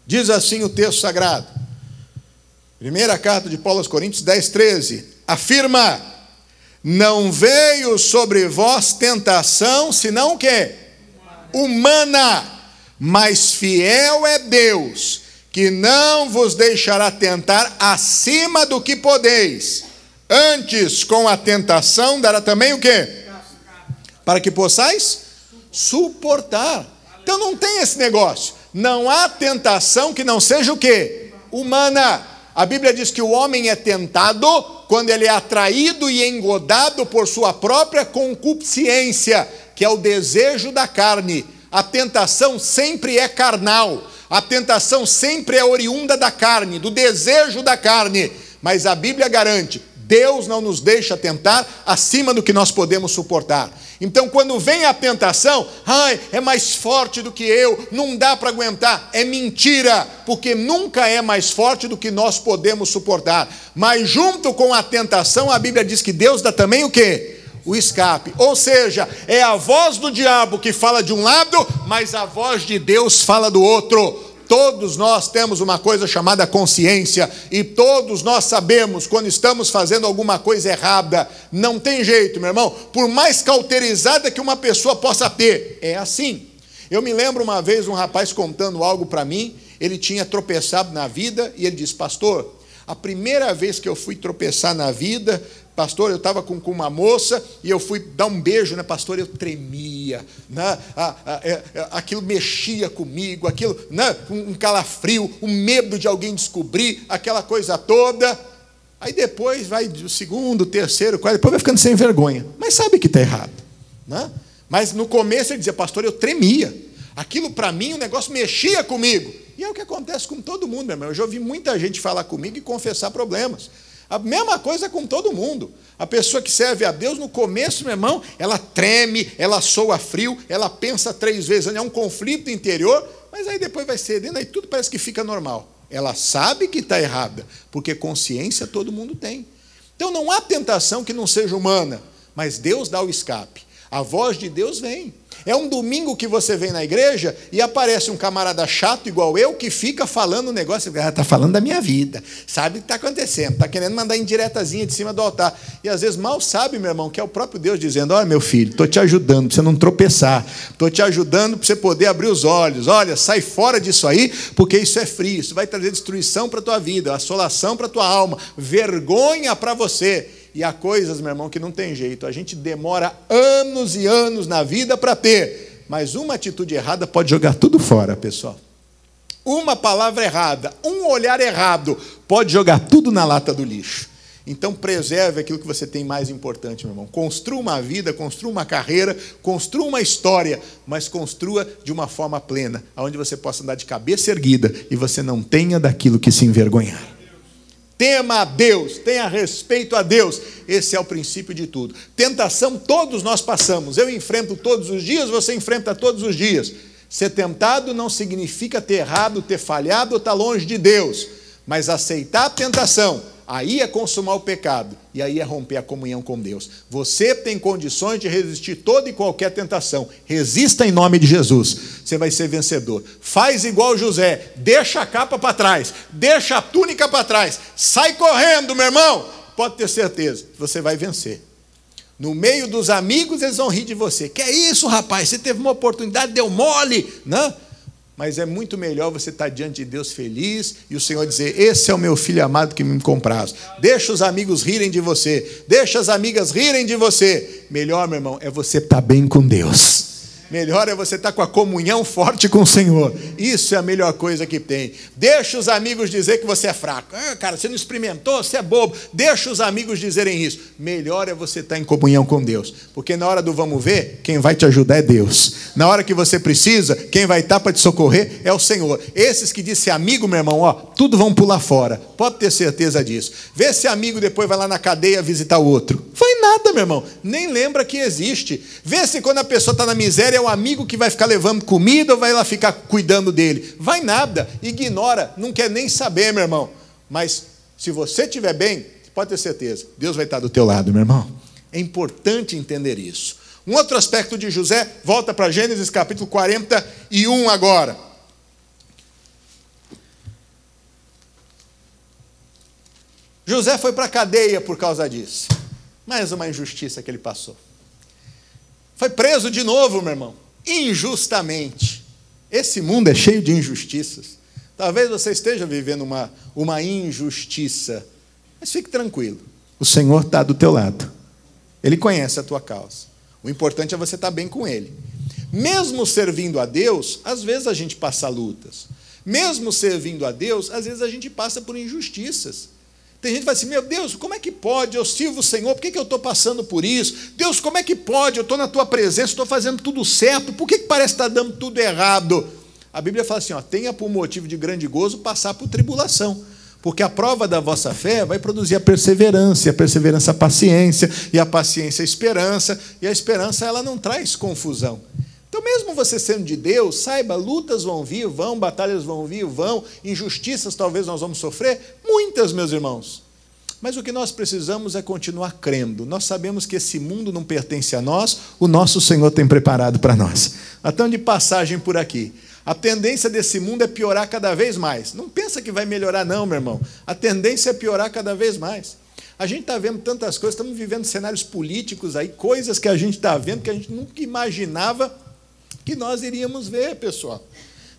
Diz assim o texto sagrado. Primeira carta de Paulo aos Coríntios 10, 13. Afirma: Não veio sobre vós tentação, senão o quê? Humana. Mas fiel é Deus, que não vos deixará tentar acima do que podeis. Antes, com a tentação, dará também o quê? Para que possais suportar. Então não tem esse negócio. Não há tentação que não seja o quê? Humana. A Bíblia diz que o homem é tentado quando ele é atraído e engodado por sua própria concupiscência, que é o desejo da carne. A tentação sempre é carnal. A tentação sempre é oriunda da carne, do desejo da carne. Mas a Bíblia garante: Deus não nos deixa tentar acima do que nós podemos suportar. Então, quando vem a tentação, ai, é mais forte do que eu, não dá para aguentar. É mentira, porque nunca é mais forte do que nós podemos suportar. Mas junto com a tentação, a Bíblia diz que Deus dá também o quê? o escape. Ou seja, é a voz do diabo que fala de um lado, mas a voz de Deus fala do outro. Todos nós temos uma coisa chamada consciência e todos nós sabemos quando estamos fazendo alguma coisa errada. Não tem jeito, meu irmão. Por mais cauterizada que uma pessoa possa ter, é assim. Eu me lembro uma vez um rapaz contando algo para mim. Ele tinha tropeçado na vida e ele disse: Pastor, a primeira vez que eu fui tropeçar na vida, Pastor, eu estava com, com, uma moça e eu fui dar um beijo, né, pastor? Eu tremia, né? É, é, aquilo mexia comigo, aquilo, né? um, um calafrio, um medo de alguém descobrir, aquela coisa toda. Aí depois vai o segundo, terceiro, quarto, depois vai ficando sem vergonha. Mas sabe que está errado. Né? Mas no começo ele dizia, pastor, eu tremia. Aquilo para mim, o negócio mexia comigo. E é o que acontece com todo mundo, meu irmão. Eu já ouvi muita gente falar comigo e confessar problemas. A mesma coisa com todo mundo. A pessoa que serve a Deus, no começo, meu irmão, ela treme, ela soa frio, ela pensa três vezes, é um conflito interior, mas aí depois vai cedendo, aí tudo parece que fica normal. Ela sabe que está errada, porque consciência todo mundo tem. Então não há tentação que não seja humana, mas Deus dá o escape. A voz de Deus vem. É um domingo que você vem na igreja e aparece um camarada chato igual eu que fica falando um negócio, ah, está falando da minha vida, sabe o que está acontecendo, está querendo mandar indiretazinha de cima do altar. E às vezes mal sabe, meu irmão, que é o próprio Deus dizendo: Olha, meu filho, estou te ajudando para você não tropeçar, estou te ajudando para você poder abrir os olhos. Olha, sai fora disso aí, porque isso é frio, isso vai trazer destruição para a tua vida, assolação para a tua alma, vergonha para você. E há coisas, meu irmão, que não tem jeito. A gente demora anos e anos na vida para ter. Mas uma atitude errada pode jogar tudo fora, pessoal. Uma palavra errada, um olhar errado, pode jogar tudo na lata do lixo. Então, preserve aquilo que você tem mais importante, meu irmão. Construa uma vida, construa uma carreira, construa uma história, mas construa de uma forma plena, onde você possa andar de cabeça erguida e você não tenha daquilo que se envergonhar. Tema a Deus, tenha respeito a Deus. Esse é o princípio de tudo. Tentação todos nós passamos. Eu enfrento todos os dias, você enfrenta todos os dias. Ser tentado não significa ter errado, ter falhado ou estar longe de Deus, mas aceitar a tentação Aí é consumar o pecado e aí é romper a comunhão com Deus. Você tem condições de resistir toda e qualquer tentação. Resista em nome de Jesus. Você vai ser vencedor. Faz igual José, deixa a capa para trás, deixa a túnica para trás, sai correndo, meu irmão. Pode ter certeza, você vai vencer. No meio dos amigos, eles vão rir de você. Que é isso, rapaz? Você teve uma oportunidade, deu mole, não? Mas é muito melhor você estar diante de Deus feliz e o Senhor dizer: Esse é o meu filho amado que me compraz. Deixa os amigos rirem de você, deixa as amigas rirem de você. Melhor, meu irmão, é você estar bem com Deus. Melhor é você estar com a comunhão forte com o Senhor. Isso é a melhor coisa que tem. Deixa os amigos dizer que você é fraco. Ah, cara, você não experimentou, você é bobo. Deixa os amigos dizerem isso. Melhor é você estar em comunhão com Deus. Porque na hora do vamos ver, quem vai te ajudar é Deus. Na hora que você precisa, quem vai estar para te socorrer é o Senhor. Esses que dizem amigo, meu irmão, ó, tudo vão pular fora. Pode ter certeza disso. Vê se amigo depois vai lá na cadeia visitar o outro. Vai nada, meu irmão. Nem lembra que existe. Vê se quando a pessoa está na miséria é o amigo que vai ficar levando comida ou vai lá ficar cuidando dele? Vai nada, ignora, não quer nem saber, meu irmão. Mas se você estiver bem, pode ter certeza, Deus vai estar do teu lado, meu irmão. É importante entender isso. Um outro aspecto de José, volta para Gênesis capítulo 41 agora. José foi para a cadeia por causa disso. Mais uma injustiça que ele passou. Foi preso de novo, meu irmão, injustamente. Esse mundo é cheio de injustiças. Talvez você esteja vivendo uma, uma injustiça, mas fique tranquilo. O Senhor está do teu lado. Ele conhece a tua causa. O importante é você estar bem com Ele. Mesmo servindo a Deus, às vezes a gente passa lutas. Mesmo servindo a Deus, às vezes a gente passa por injustiças. Tem gente que fala assim: meu Deus, como é que pode? Eu sirvo o Senhor, por que, que eu estou passando por isso? Deus, como é que pode? Eu estou na tua presença, estou fazendo tudo certo, por que, que parece estar tá dando tudo errado? A Bíblia fala assim: ó, tenha por motivo de grande gozo passar por tribulação. Porque a prova da vossa fé vai produzir a perseverança, e a perseverança a paciência, e a paciência a esperança, e a esperança ela não traz confusão. Então, mesmo você sendo de Deus, saiba, lutas vão vir, vão, batalhas vão vir, vão, injustiças talvez nós vamos sofrer, muitas, meus irmãos. Mas o que nós precisamos é continuar crendo. Nós sabemos que esse mundo não pertence a nós, o nosso Senhor tem preparado para nós. Então, de passagem por aqui. A tendência desse mundo é piorar cada vez mais. Não pensa que vai melhorar, não, meu irmão. A tendência é piorar cada vez mais. A gente está vendo tantas coisas, estamos vivendo cenários políticos aí, coisas que a gente está vendo que a gente nunca imaginava que nós iríamos ver, pessoal.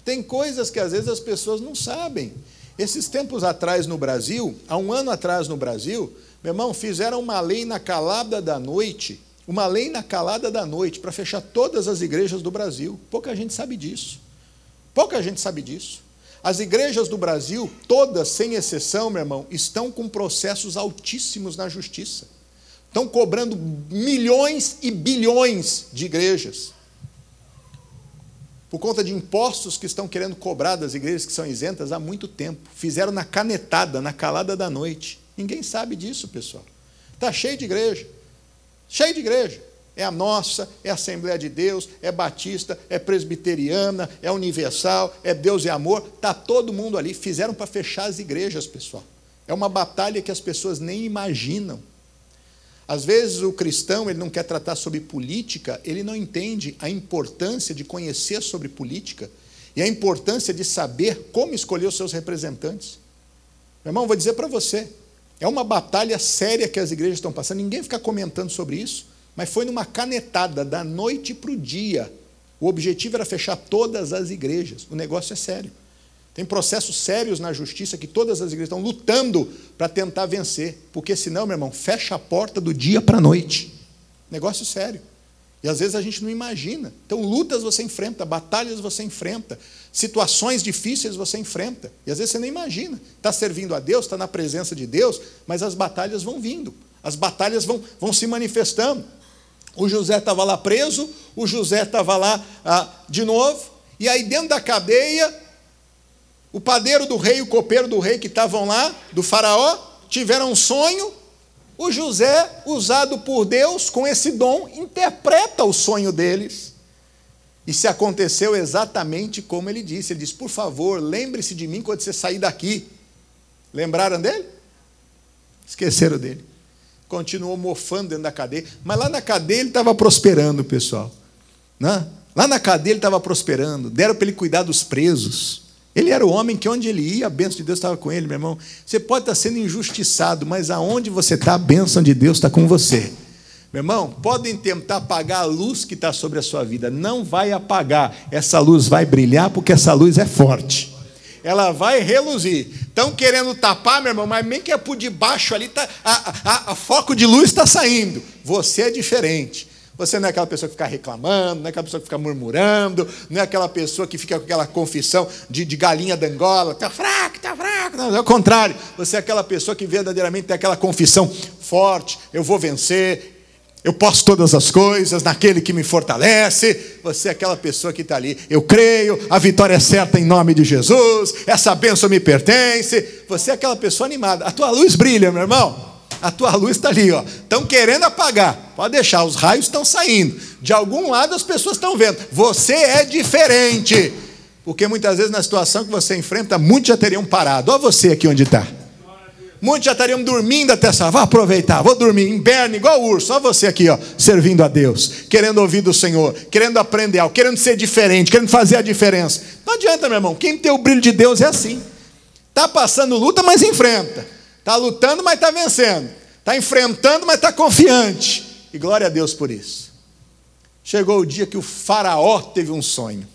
Tem coisas que às vezes as pessoas não sabem. Esses tempos atrás no Brasil, há um ano atrás no Brasil, meu irmão, fizeram uma lei na calada da noite, uma lei na calada da noite para fechar todas as igrejas do Brasil. Pouca gente sabe disso. Pouca gente sabe disso. As igrejas do Brasil, todas, sem exceção, meu irmão, estão com processos altíssimos na justiça. Estão cobrando milhões e bilhões de igrejas. Por conta de impostos que estão querendo cobrar das igrejas que são isentas há muito tempo. Fizeram na canetada, na calada da noite. Ninguém sabe disso, pessoal. Está cheio de igreja. Cheio de igreja. É a nossa, é a Assembleia de Deus, é Batista, é Presbiteriana, é Universal, é Deus e Amor. Está todo mundo ali. Fizeram para fechar as igrejas, pessoal. É uma batalha que as pessoas nem imaginam. Às vezes o cristão ele não quer tratar sobre política, ele não entende a importância de conhecer sobre política e a importância de saber como escolher os seus representantes. Meu irmão, vou dizer para você, é uma batalha séria que as igrejas estão passando, ninguém fica comentando sobre isso, mas foi numa canetada, da noite para o dia. O objetivo era fechar todas as igrejas. O negócio é sério. Tem processos sérios na justiça que todas as igrejas estão lutando para tentar vencer, porque senão, meu irmão, fecha a porta do dia para a noite. Negócio sério. E às vezes a gente não imagina. Então, lutas você enfrenta, batalhas você enfrenta, situações difíceis você enfrenta. E às vezes você nem imagina. Está servindo a Deus, está na presença de Deus, mas as batalhas vão vindo, as batalhas vão, vão se manifestando. O José estava lá preso, o José estava lá ah, de novo, e aí dentro da cadeia, o padeiro do rei, o copeiro do rei que estavam lá, do faraó, tiveram um sonho. O José, usado por Deus com esse dom, interpreta o sonho deles. E se aconteceu exatamente como ele disse. Ele disse: Por favor, lembre-se de mim quando você sair daqui. Lembraram dele? Esqueceram dele. Continuou mofando dentro da cadeia. Mas lá na cadeia ele estava prosperando, pessoal. Né? Lá na cadeia ele estava prosperando. Deram para ele cuidar dos presos. Ele era o homem que onde ele ia, a bênção de Deus estava com ele, meu irmão. Você pode estar sendo injustiçado, mas aonde você está, a bênção de Deus está com você. Meu irmão, podem tentar apagar a luz que está sobre a sua vida. Não vai apagar. Essa luz vai brilhar porque essa luz é forte. Ela vai reluzir. Estão querendo tapar, meu irmão, mas bem que é por debaixo ali, tá, a, a, a foco de luz está saindo. Você é diferente. Você não é aquela pessoa que fica reclamando, não é aquela pessoa que fica murmurando, não é aquela pessoa que fica com aquela confissão de, de galinha da Angola, está fraco, está fraco. Não, é o contrário. Você é aquela pessoa que verdadeiramente tem aquela confissão forte: eu vou vencer, eu posso todas as coisas naquele que me fortalece. Você é aquela pessoa que está ali. Eu creio, a vitória é certa em nome de Jesus, essa bênção me pertence. Você é aquela pessoa animada. A tua luz brilha, meu irmão a tua luz está ali, ó. Estão querendo apagar. Pode deixar, os raios estão saindo. De algum lado as pessoas estão vendo. Você é diferente. Porque muitas vezes na situação que você enfrenta, muitos já teriam parado. Olha você aqui onde está. Muitos já estariam dormindo até essa. Vou aproveitar, vou dormir, inverno, igual urso. Só você aqui, ó, servindo a Deus, querendo ouvir do Senhor, querendo aprender algo, querendo ser diferente, querendo fazer a diferença. Não adianta, meu irmão. Quem tem o brilho de Deus é assim. Está passando luta, mas enfrenta. Está lutando, mas está vencendo. Está enfrentando, mas está confiante. E glória a Deus por isso. Chegou o dia que o Faraó teve um sonho.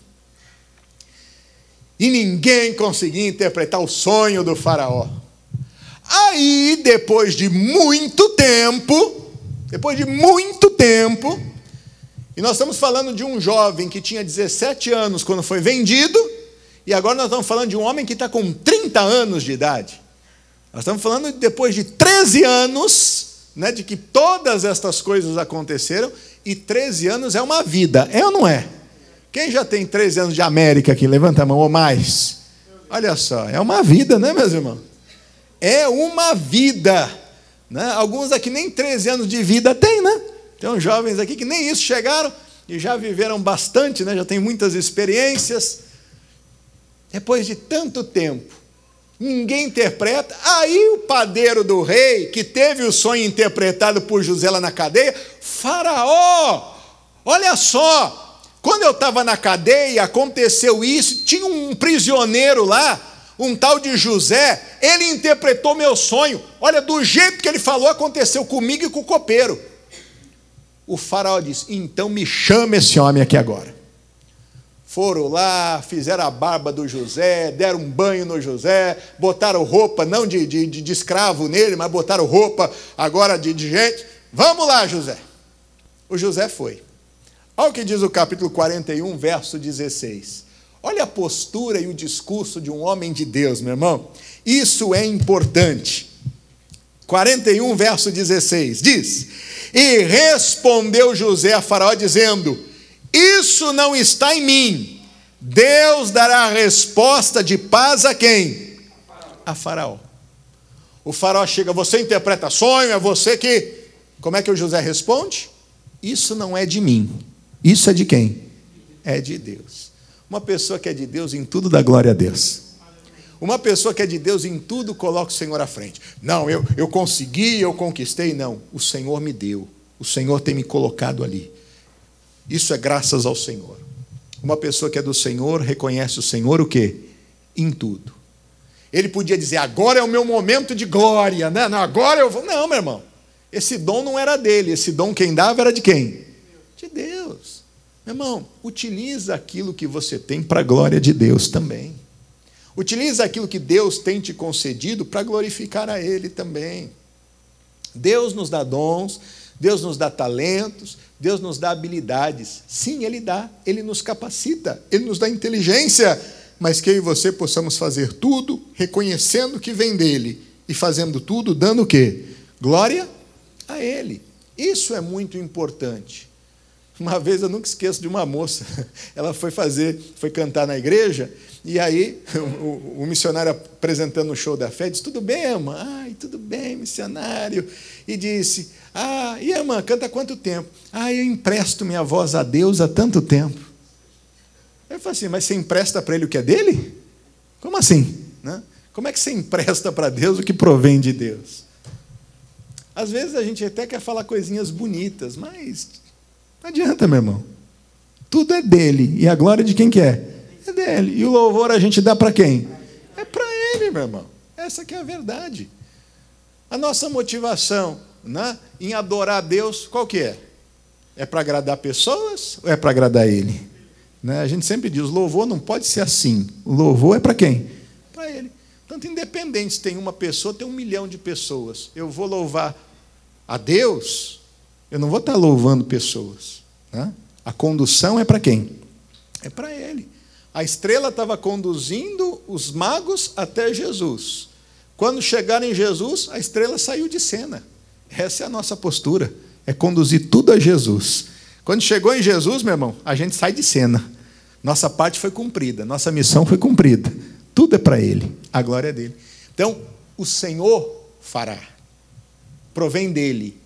E ninguém conseguia interpretar o sonho do Faraó. Aí, depois de muito tempo, depois de muito tempo, e nós estamos falando de um jovem que tinha 17 anos quando foi vendido, e agora nós estamos falando de um homem que está com 30 anos de idade. Nós estamos falando de depois de 13 anos, né, de que todas estas coisas aconteceram, e 13 anos é uma vida, é ou não é? Quem já tem 13 anos de América aqui? Levanta a mão ou mais. Olha só, é uma vida, né, meus irmãos? É uma vida. Né? Alguns aqui nem 13 anos de vida têm, né? Tem uns jovens aqui que nem isso chegaram e já viveram bastante, né? já têm muitas experiências. Depois de tanto tempo, ninguém interpreta. Aí o padeiro do rei, que teve o sonho interpretado por José lá na cadeia, Faraó, olha só, quando eu estava na cadeia, aconteceu isso, tinha um prisioneiro lá, um tal de José, ele interpretou meu sonho. Olha, do jeito que ele falou, aconteceu comigo e com o copeiro. O faraó disse: então me chama esse homem aqui agora. Foram lá, fizeram a barba do José, deram um banho no José, botaram roupa, não de, de, de escravo nele, mas botaram roupa agora de, de gente. Vamos lá, José. O José foi. Olha o que diz o capítulo 41, verso 16. Olha a postura e o discurso de um homem de Deus, meu irmão. Isso é importante. 41, verso 16, diz: E respondeu José a Faraó, dizendo: Isso não está em mim. Deus dará a resposta de paz a quem? A Faraó. O Faraó chega, você interpreta sonho, é você que. Como é que o José responde? Isso não é de mim. Isso é de quem? É de Deus. Uma pessoa que é de Deus em tudo dá glória a Deus. Uma pessoa que é de Deus em tudo coloca o Senhor à frente. Não, eu, eu consegui, eu conquistei. Não, o Senhor me deu. O Senhor tem me colocado ali. Isso é graças ao Senhor. Uma pessoa que é do Senhor reconhece o Senhor o quê? Em tudo. Ele podia dizer, agora é o meu momento de glória, né? Não, agora eu vou. Não, meu irmão. Esse dom não era dele, esse dom quem dava era de quem? De Deus. Meu irmão, utiliza aquilo que você tem para a glória de Deus também. Utiliza aquilo que Deus tem te concedido para glorificar a Ele também. Deus nos dá dons, Deus nos dá talentos, Deus nos dá habilidades. Sim, Ele dá, Ele nos capacita, Ele nos dá inteligência, mas que eu e você possamos fazer tudo reconhecendo que vem dEle e fazendo tudo dando o quê? Glória a Ele. Isso é muito importante. Uma vez eu nunca esqueço de uma moça, ela foi fazer, foi cantar na igreja, e aí o, o missionário apresentando o show da fé disse: Tudo bem, irmã? Ai, tudo bem, missionário. E disse: Ah, e irmã, canta quanto tempo? Ah, eu empresto minha voz a Deus há tanto tempo. Eu falei assim: Mas você empresta para ele o que é dele? Como assim? Né? Como é que você empresta para Deus o que provém de Deus? Às vezes a gente até quer falar coisinhas bonitas, mas não adianta, meu irmão. Tudo é dele. E a glória de quem que é? É dele. E o louvor a gente dá para quem? É para ele, meu irmão. Essa que é a verdade. A nossa motivação né, em adorar a Deus, qual que é? É para agradar pessoas ou é para agradar Ele? Né? A gente sempre diz, louvor não pode ser assim. O louvor é para quem? Para Ele. Tanto independente se tem uma pessoa, tem um milhão de pessoas. Eu vou louvar a Deus, eu não vou estar louvando pessoas. Né? A condução é para quem? É para Ele. A estrela estava conduzindo os magos até Jesus. Quando chegaram em Jesus, a estrela saiu de cena. Essa é a nossa postura, é conduzir tudo a Jesus. Quando chegou em Jesus, meu irmão, a gente sai de cena. Nossa parte foi cumprida, nossa missão foi cumprida. Tudo é para Ele, a glória é dele. Então, o Senhor fará. Provém dele,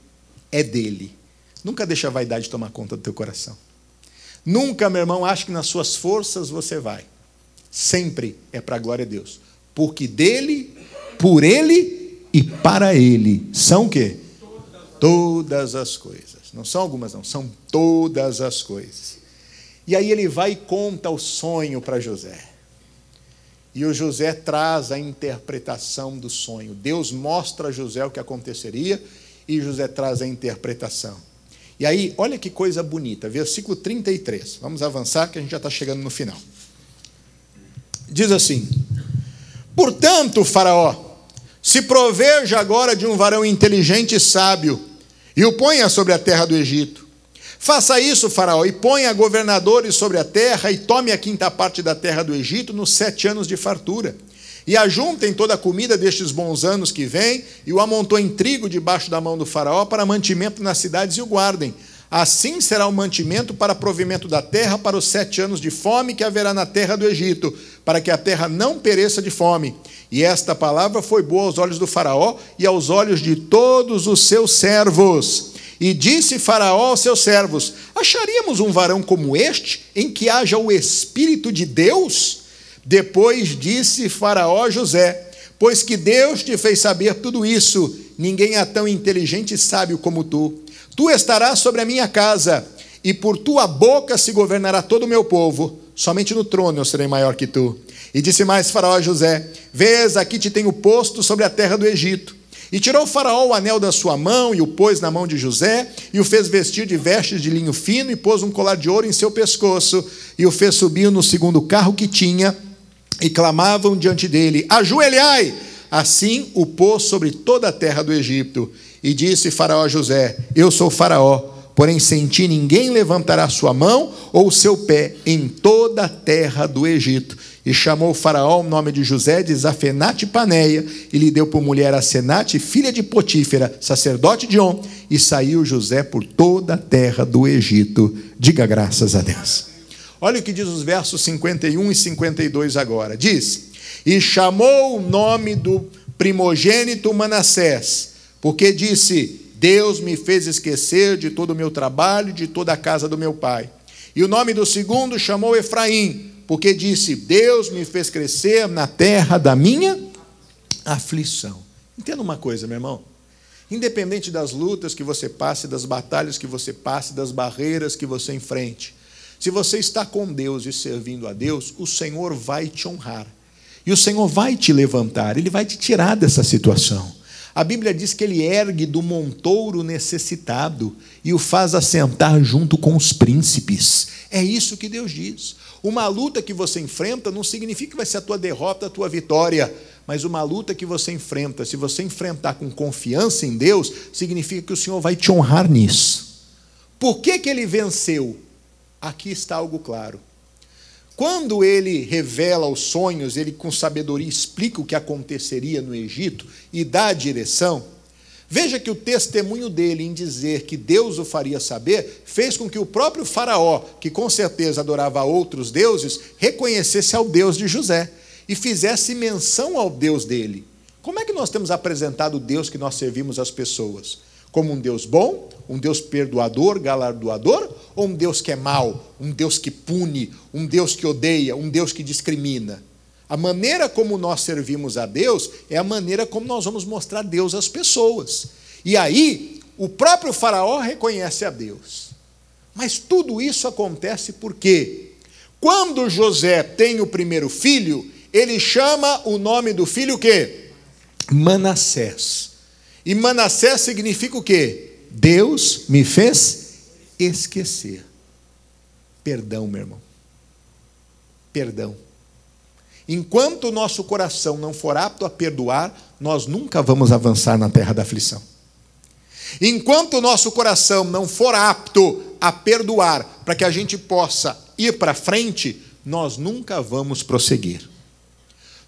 é dele. Nunca deixa a vaidade tomar conta do teu coração. Nunca, meu irmão, ache que nas suas forças você vai. Sempre é para a glória de Deus. Porque dele, por ele e para ele são o quê? Todas as coisas. Não são algumas, não, são todas as coisas. E aí ele vai e conta o sonho para José. E o José traz a interpretação do sonho. Deus mostra a José o que aconteceria e José traz a interpretação. E aí, olha que coisa bonita, versículo 33. Vamos avançar que a gente já está chegando no final. Diz assim: Portanto, Faraó, se proveja agora de um varão inteligente e sábio, e o ponha sobre a terra do Egito Faça isso, Faraó, e ponha governadores sobre a terra, e tome a quinta parte da terra do Egito nos sete anos de fartura. E ajuntem toda a comida destes bons anos que vêm, e o amontoem trigo debaixo da mão do Faraó para mantimento nas cidades e o guardem. Assim será o mantimento para provimento da terra para os sete anos de fome que haverá na terra do Egito, para que a terra não pereça de fome. E esta palavra foi boa aos olhos do Faraó e aos olhos de todos os seus servos. E disse Faraó aos seus servos: Acharíamos um varão como este, em que haja o Espírito de Deus? Depois disse Faraó a José: Pois que Deus te fez saber tudo isso, ninguém é tão inteligente e sábio como tu. Tu estarás sobre a minha casa, e por tua boca se governará todo o meu povo. Somente no trono eu serei maior que tu. E disse mais Faraó a José: Vês, aqui te tenho posto sobre a terra do Egito E tirou o faraó o anel da sua mão e o pôs na mão de José, e o fez vestir de vestes de linho fino, e pôs um colar de ouro em seu pescoço, e o fez subir no segundo carro que tinha, e clamavam diante dele: Ajoelhai! Assim o pôs sobre toda a terra do Egito. E disse Faraó a José: Eu sou Faraó, porém sem ti ninguém levantará sua mão ou seu pé em toda a terra do Egito. E chamou Faraó o nome de José de Zafenate Paneia, e lhe deu por mulher a Senate, filha de Potífera, sacerdote de On, e saiu José por toda a terra do Egito. Diga graças a Deus. Olha o que diz os versos 51 e 52 agora. Diz: E chamou o nome do primogênito Manassés, porque disse: Deus me fez esquecer de todo o meu trabalho, de toda a casa do meu pai. E o nome do segundo chamou Efraim, porque disse: Deus me fez crescer na terra da minha aflição. Entenda uma coisa, meu irmão. Independente das lutas que você passe, das batalhas que você passe, das barreiras que você enfrente, se você está com Deus e servindo a Deus, o Senhor vai te honrar. E o Senhor vai te levantar, ele vai te tirar dessa situação. A Bíblia diz que ele ergue do montouro necessitado e o faz assentar junto com os príncipes. É isso que Deus diz. Uma luta que você enfrenta não significa que vai ser a tua derrota, a tua vitória, mas uma luta que você enfrenta, se você enfrentar com confiança em Deus, significa que o Senhor vai te honrar nisso. Por que, que ele venceu? Aqui está algo claro. Quando ele revela os sonhos, ele com sabedoria explica o que aconteceria no Egito e dá a direção. Veja que o testemunho dele em dizer que Deus o faria saber fez com que o próprio Faraó, que com certeza adorava outros deuses, reconhecesse ao Deus de José e fizesse menção ao Deus dele. Como é que nós temos apresentado o Deus que nós servimos às pessoas? Como um Deus bom, um Deus perdoador, galardoador, ou um Deus que é mau, um Deus que pune, um Deus que odeia, um Deus que discrimina? A maneira como nós servimos a Deus é a maneira como nós vamos mostrar Deus às pessoas. E aí, o próprio Faraó reconhece a Deus. Mas tudo isso acontece porque, quando José tem o primeiro filho, ele chama o nome do filho o quê? Manassés. E Manassés significa o quê? Deus me fez esquecer. Perdão, meu irmão. Perdão. Enquanto o nosso coração não for apto a perdoar, nós nunca vamos avançar na terra da aflição. Enquanto o nosso coração não for apto a perdoar, para que a gente possa ir para frente, nós nunca vamos prosseguir.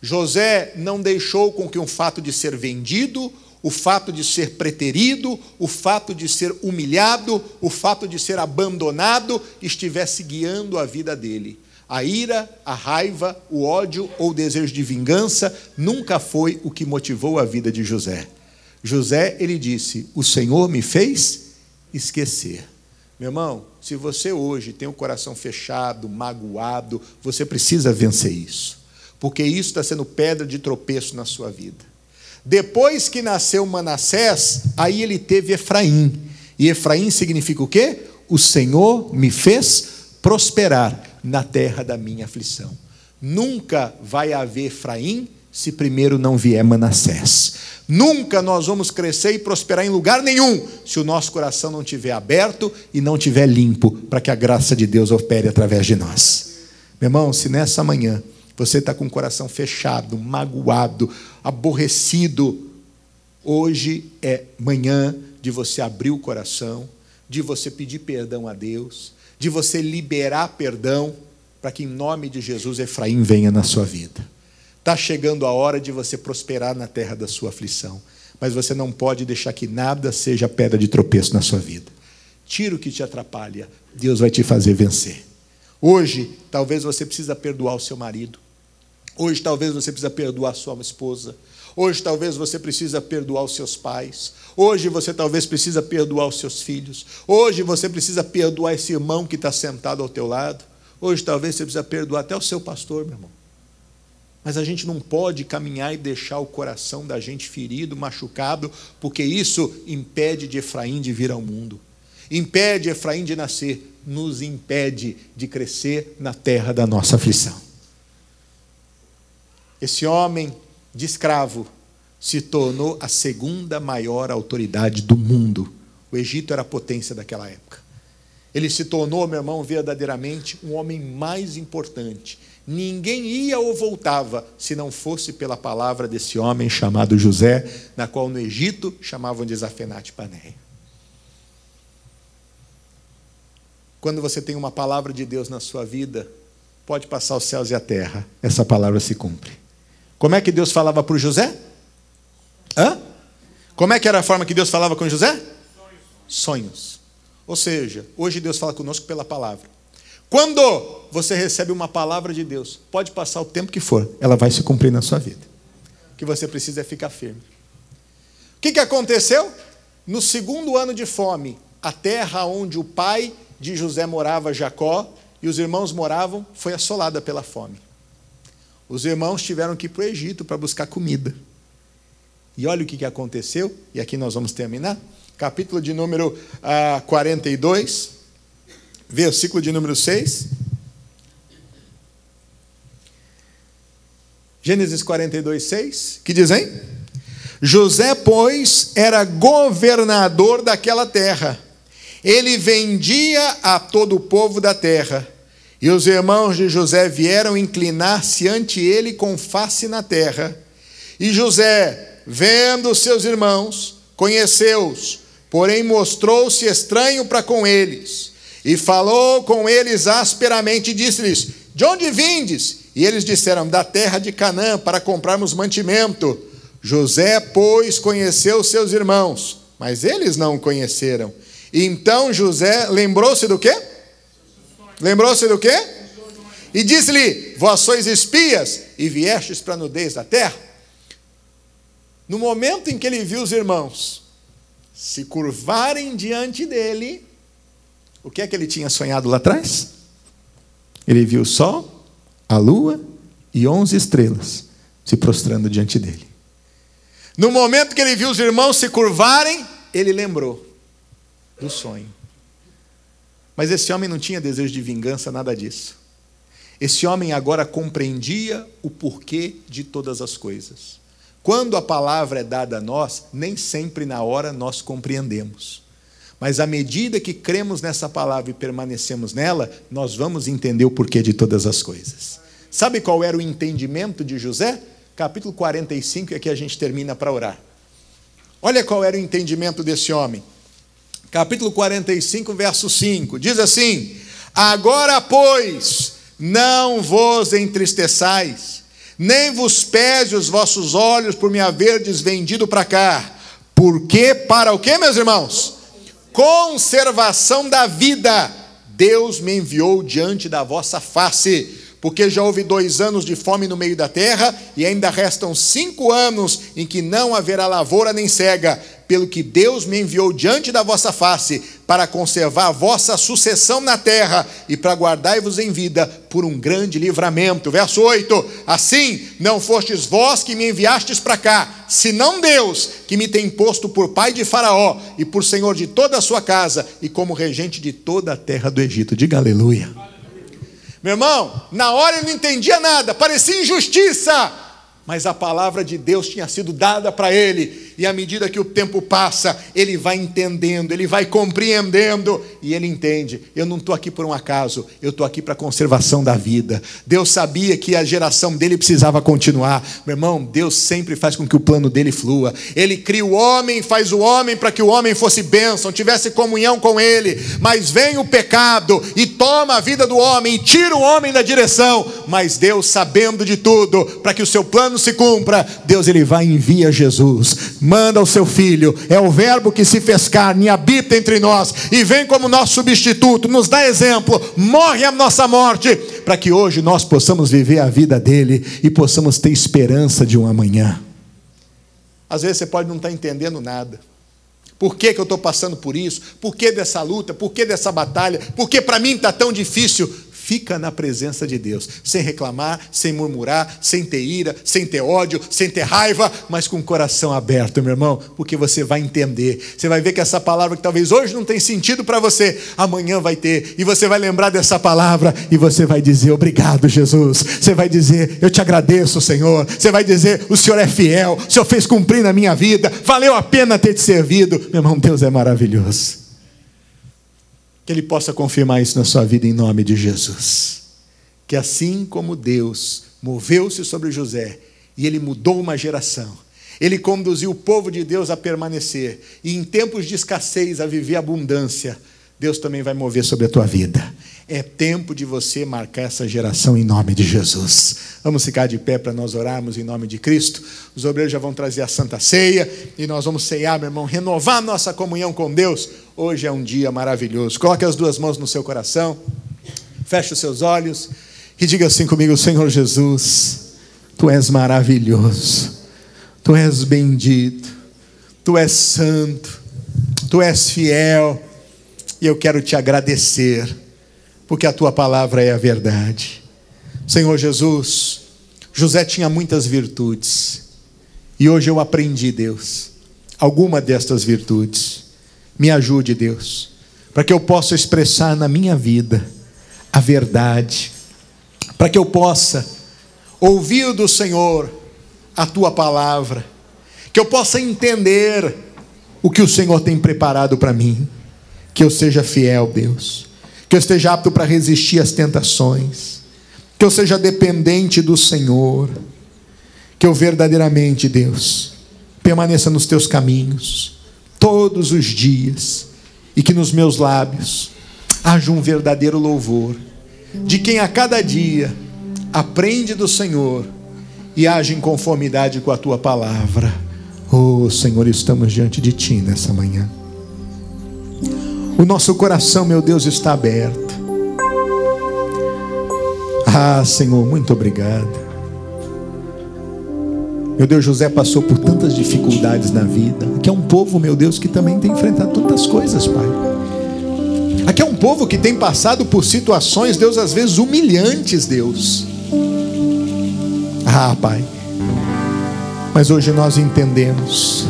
José não deixou com que um fato de ser vendido o fato de ser preterido, o fato de ser humilhado, o fato de ser abandonado estivesse guiando a vida dele. A ira, a raiva, o ódio ou o desejo de vingança nunca foi o que motivou a vida de José. José, ele disse: O Senhor me fez esquecer. Meu irmão, se você hoje tem o coração fechado, magoado, você precisa vencer isso, porque isso está sendo pedra de tropeço na sua vida. Depois que nasceu Manassés, aí ele teve Efraim. E Efraim significa o quê? O Senhor me fez prosperar na terra da minha aflição. Nunca vai haver Efraim se primeiro não vier Manassés. Nunca nós vamos crescer e prosperar em lugar nenhum se o nosso coração não estiver aberto e não estiver limpo para que a graça de Deus opere através de nós. Meu irmão, se nessa manhã você está com o coração fechado, magoado, aborrecido. Hoje é manhã de você abrir o coração, de você pedir perdão a Deus, de você liberar perdão, para que em nome de Jesus Efraim venha na sua vida. Está chegando a hora de você prosperar na terra da sua aflição, mas você não pode deixar que nada seja pedra de tropeço na sua vida. Tira o que te atrapalha, Deus vai te fazer vencer. Hoje, talvez você precisa perdoar o seu marido. Hoje talvez você precisa perdoar sua esposa. Hoje talvez você precisa perdoar os seus pais. Hoje você talvez precisa perdoar os seus filhos. Hoje você precisa perdoar esse irmão que está sentado ao teu lado. Hoje talvez você precisa perdoar até o seu pastor, meu irmão. Mas a gente não pode caminhar e deixar o coração da gente ferido, machucado, porque isso impede de Efraim de vir ao mundo. Impede Efraim de nascer, nos impede de crescer na terra da nossa aflição. Esse homem de escravo se tornou a segunda maior autoridade do mundo. O Egito era a potência daquela época. Ele se tornou, meu irmão, verdadeiramente um homem mais importante. Ninguém ia ou voltava se não fosse pela palavra desse homem chamado José, na qual no Egito chamavam de Zafenate Paneia. Quando você tem uma palavra de Deus na sua vida, pode passar os céus e a terra, essa palavra se cumpre. Como é que Deus falava para José? Hã? Como é que era a forma que Deus falava com José? Sonhos. Sonhos. Ou seja, hoje Deus fala conosco pela palavra. Quando você recebe uma palavra de Deus, pode passar o tempo que for, ela vai se cumprir na sua vida. O que você precisa é ficar firme. O que, que aconteceu? No segundo ano de fome, a terra onde o pai de José morava, Jacó, e os irmãos moravam, foi assolada pela fome. Os irmãos tiveram que ir para o Egito para buscar comida. E olha o que, aconteceu, e aqui nós vamos terminar. Capítulo de número ah, 42, versículo de número 6. Gênesis 42, 6, que diz, hein? José, pois, era governador daquela terra ele vendia a todo o povo da terra. E os irmãos de José vieram inclinar-se ante ele com face na terra. E José, vendo seus irmãos, conheceu-os, porém mostrou-se estranho para com eles. E falou com eles asperamente e disse-lhes: De onde vindes? E eles disseram: Da terra de Canaã, para comprarmos mantimento. José, pois, conheceu seus irmãos, mas eles não o conheceram. Então José lembrou-se do quê? Lembrou-se do quê? E disse-lhe: Vós sois espias e viestes para a nudez da terra. No momento em que ele viu os irmãos se curvarem diante dele, o que é que ele tinha sonhado lá atrás? Ele viu o sol, a lua e onze estrelas se prostrando diante dele. No momento que ele viu os irmãos se curvarem, ele lembrou do sonho. Mas esse homem não tinha desejo de vingança, nada disso. Esse homem agora compreendia o porquê de todas as coisas. Quando a palavra é dada a nós, nem sempre na hora nós compreendemos. Mas à medida que cremos nessa palavra e permanecemos nela, nós vamos entender o porquê de todas as coisas. Sabe qual era o entendimento de José? Capítulo 45, e aqui a gente termina para orar. Olha qual era o entendimento desse homem capítulo 45, verso 5. Diz assim: Agora, pois, não vos entristeçais, nem vos pese os vossos olhos por me haverdes vendido para cá. Porque para o que, meus irmãos? Conservação da vida. Deus me enviou diante da vossa face porque já houve dois anos de fome no meio da terra, e ainda restam cinco anos em que não haverá lavoura nem cega, pelo que Deus me enviou diante da vossa face, para conservar a vossa sucessão na terra, e para guardar-vos em vida por um grande livramento. Verso 8: Assim não fostes vós que me enviastes para cá, senão Deus, que me tem posto por pai de Faraó, e por senhor de toda a sua casa, e como regente de toda a terra do Egito. Diga aleluia. Meu irmão, na hora eu não entendia nada, parecia injustiça, mas a palavra de Deus tinha sido dada para ele, e à medida que o tempo passa, ele vai entendendo, ele vai compreendendo, e ele entende: eu não estou aqui por um acaso, eu estou aqui para a conservação da vida. Deus sabia que a geração dele precisava continuar. Meu irmão, Deus sempre faz com que o plano dele flua. Ele cria o homem, faz o homem para que o homem fosse bênção, tivesse comunhão com ele, mas vem o pecado e toma a vida do homem, e tira o homem da direção. Mas Deus, sabendo de tudo, para que o seu plano se cumpra, Deus ele vai e envia Jesus manda o seu filho, é o Verbo que se fez carne habita entre nós, e vem como nosso substituto, nos dá exemplo, morre a nossa morte, para que hoje nós possamos viver a vida dele e possamos ter esperança de um amanhã. Às vezes você pode não estar entendendo nada. Por que, que eu estou passando por isso? Por que dessa luta? Por que dessa batalha? Por que para mim está tão difícil? Fica na presença de Deus, sem reclamar, sem murmurar, sem ter ira, sem ter ódio, sem ter raiva, mas com o coração aberto, meu irmão, porque você vai entender. Você vai ver que essa palavra que talvez hoje não tem sentido para você, amanhã vai ter, e você vai lembrar dessa palavra e você vai dizer: "Obrigado, Jesus". Você vai dizer: "Eu te agradeço, Senhor". Você vai dizer: "O Senhor é fiel, o Senhor fez cumprir na minha vida, valeu a pena ter te servido". Meu irmão, Deus é maravilhoso. Que Ele possa confirmar isso na sua vida em nome de Jesus. Que assim como Deus moveu-se sobre José e ele mudou uma geração, ele conduziu o povo de Deus a permanecer e em tempos de escassez a viver abundância, Deus também vai mover sobre a tua vida. É tempo de você marcar essa geração em nome de Jesus. Vamos ficar de pé para nós orarmos em nome de Cristo. Os obreiros já vão trazer a Santa Ceia e nós vamos ceiar, meu irmão, renovar nossa comunhão com Deus. Hoje é um dia maravilhoso. Coloque as duas mãos no seu coração, feche os seus olhos e diga assim comigo: Senhor Jesus, tu és maravilhoso, tu és bendito, tu és santo, tu és fiel e eu quero te agradecer, porque a tua palavra é a verdade. Senhor Jesus, José tinha muitas virtudes, e hoje eu aprendi, Deus, alguma destas virtudes. Me ajude, Deus, para que eu possa expressar na minha vida a verdade, para que eu possa ouvir do Senhor a tua palavra, que eu possa entender o que o Senhor tem preparado para mim que eu seja fiel, Deus, que eu esteja apto para resistir às tentações, que eu seja dependente do Senhor, que eu verdadeiramente, Deus, permaneça nos teus caminhos. Todos os dias. E que nos meus lábios haja um verdadeiro louvor. De quem a cada dia aprende do Senhor e age em conformidade com a tua palavra. Oh, Senhor, estamos diante de ti nessa manhã. O nosso coração, meu Deus, está aberto. Ah, Senhor, muito obrigado. Meu Deus, José passou por tantas dificuldades na vida. Aqui é um povo, meu Deus, que também tem enfrentado tantas coisas, Pai. Aqui é um povo que tem passado por situações, Deus, às vezes humilhantes, Deus. Ah, Pai. Mas hoje nós entendemos.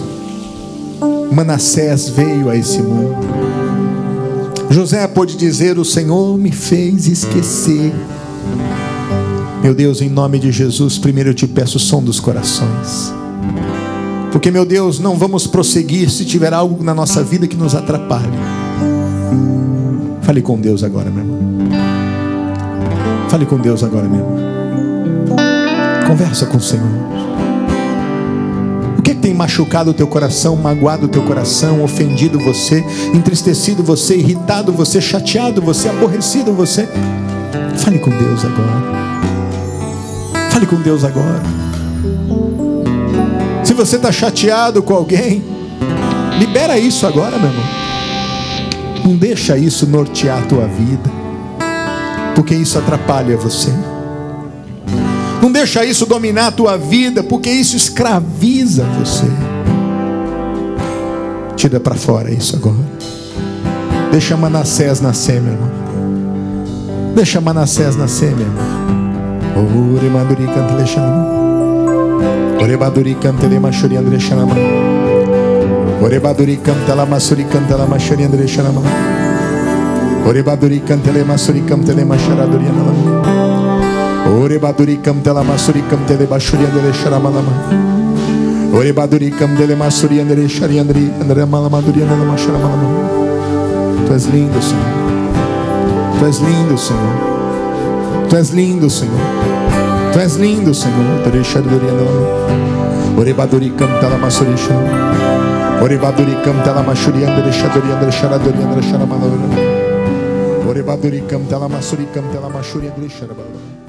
Manassés veio a esse mundo José pôde dizer: O Senhor me fez esquecer. Meu Deus, em nome de Jesus, primeiro eu te peço o som dos corações. Porque, meu Deus, não vamos prosseguir se tiver algo na nossa vida que nos atrapalhe. Fale com Deus agora, meu irmão. Fale com Deus agora, meu irmão. Conversa com o Senhor tem machucado o teu coração, magoado o teu coração, ofendido você, entristecido você, irritado você, chateado você, aborrecido você. Fale com Deus agora. Fale com Deus agora. Se você está chateado com alguém, libera isso agora, meu irmão. Não deixa isso nortear a tua vida, porque isso atrapalha você. Não deixa isso dominar a tua vida, porque isso escraviza você. Tira para fora isso agora. Deixa Manassés nascer, meu irmão. Deixa Manassés nascer, meu irmão. Ore maduri. Ore maduri machuri andre. Ore maduri la masuri la machuri andre. Ore maduri le masuri le. Ore badurikam tela masurikam tele bashuri andere sharamalama. Ore badurikam tele masuri andere shari andre andre malamaduri andere masharamalama. Tu és lindo, Senhor. Tu és lindo, Senhor. Tu és lindo, Senhor. Tu és lindo, Senhor. Ore shaduri andere. Ore badurikam tela masuri shara. Ore badurikam tela mashuri andere shaduri andre sharaduri andre sharamalama. Ore badurikam tela masurikam tela mashuri andre sharamalama.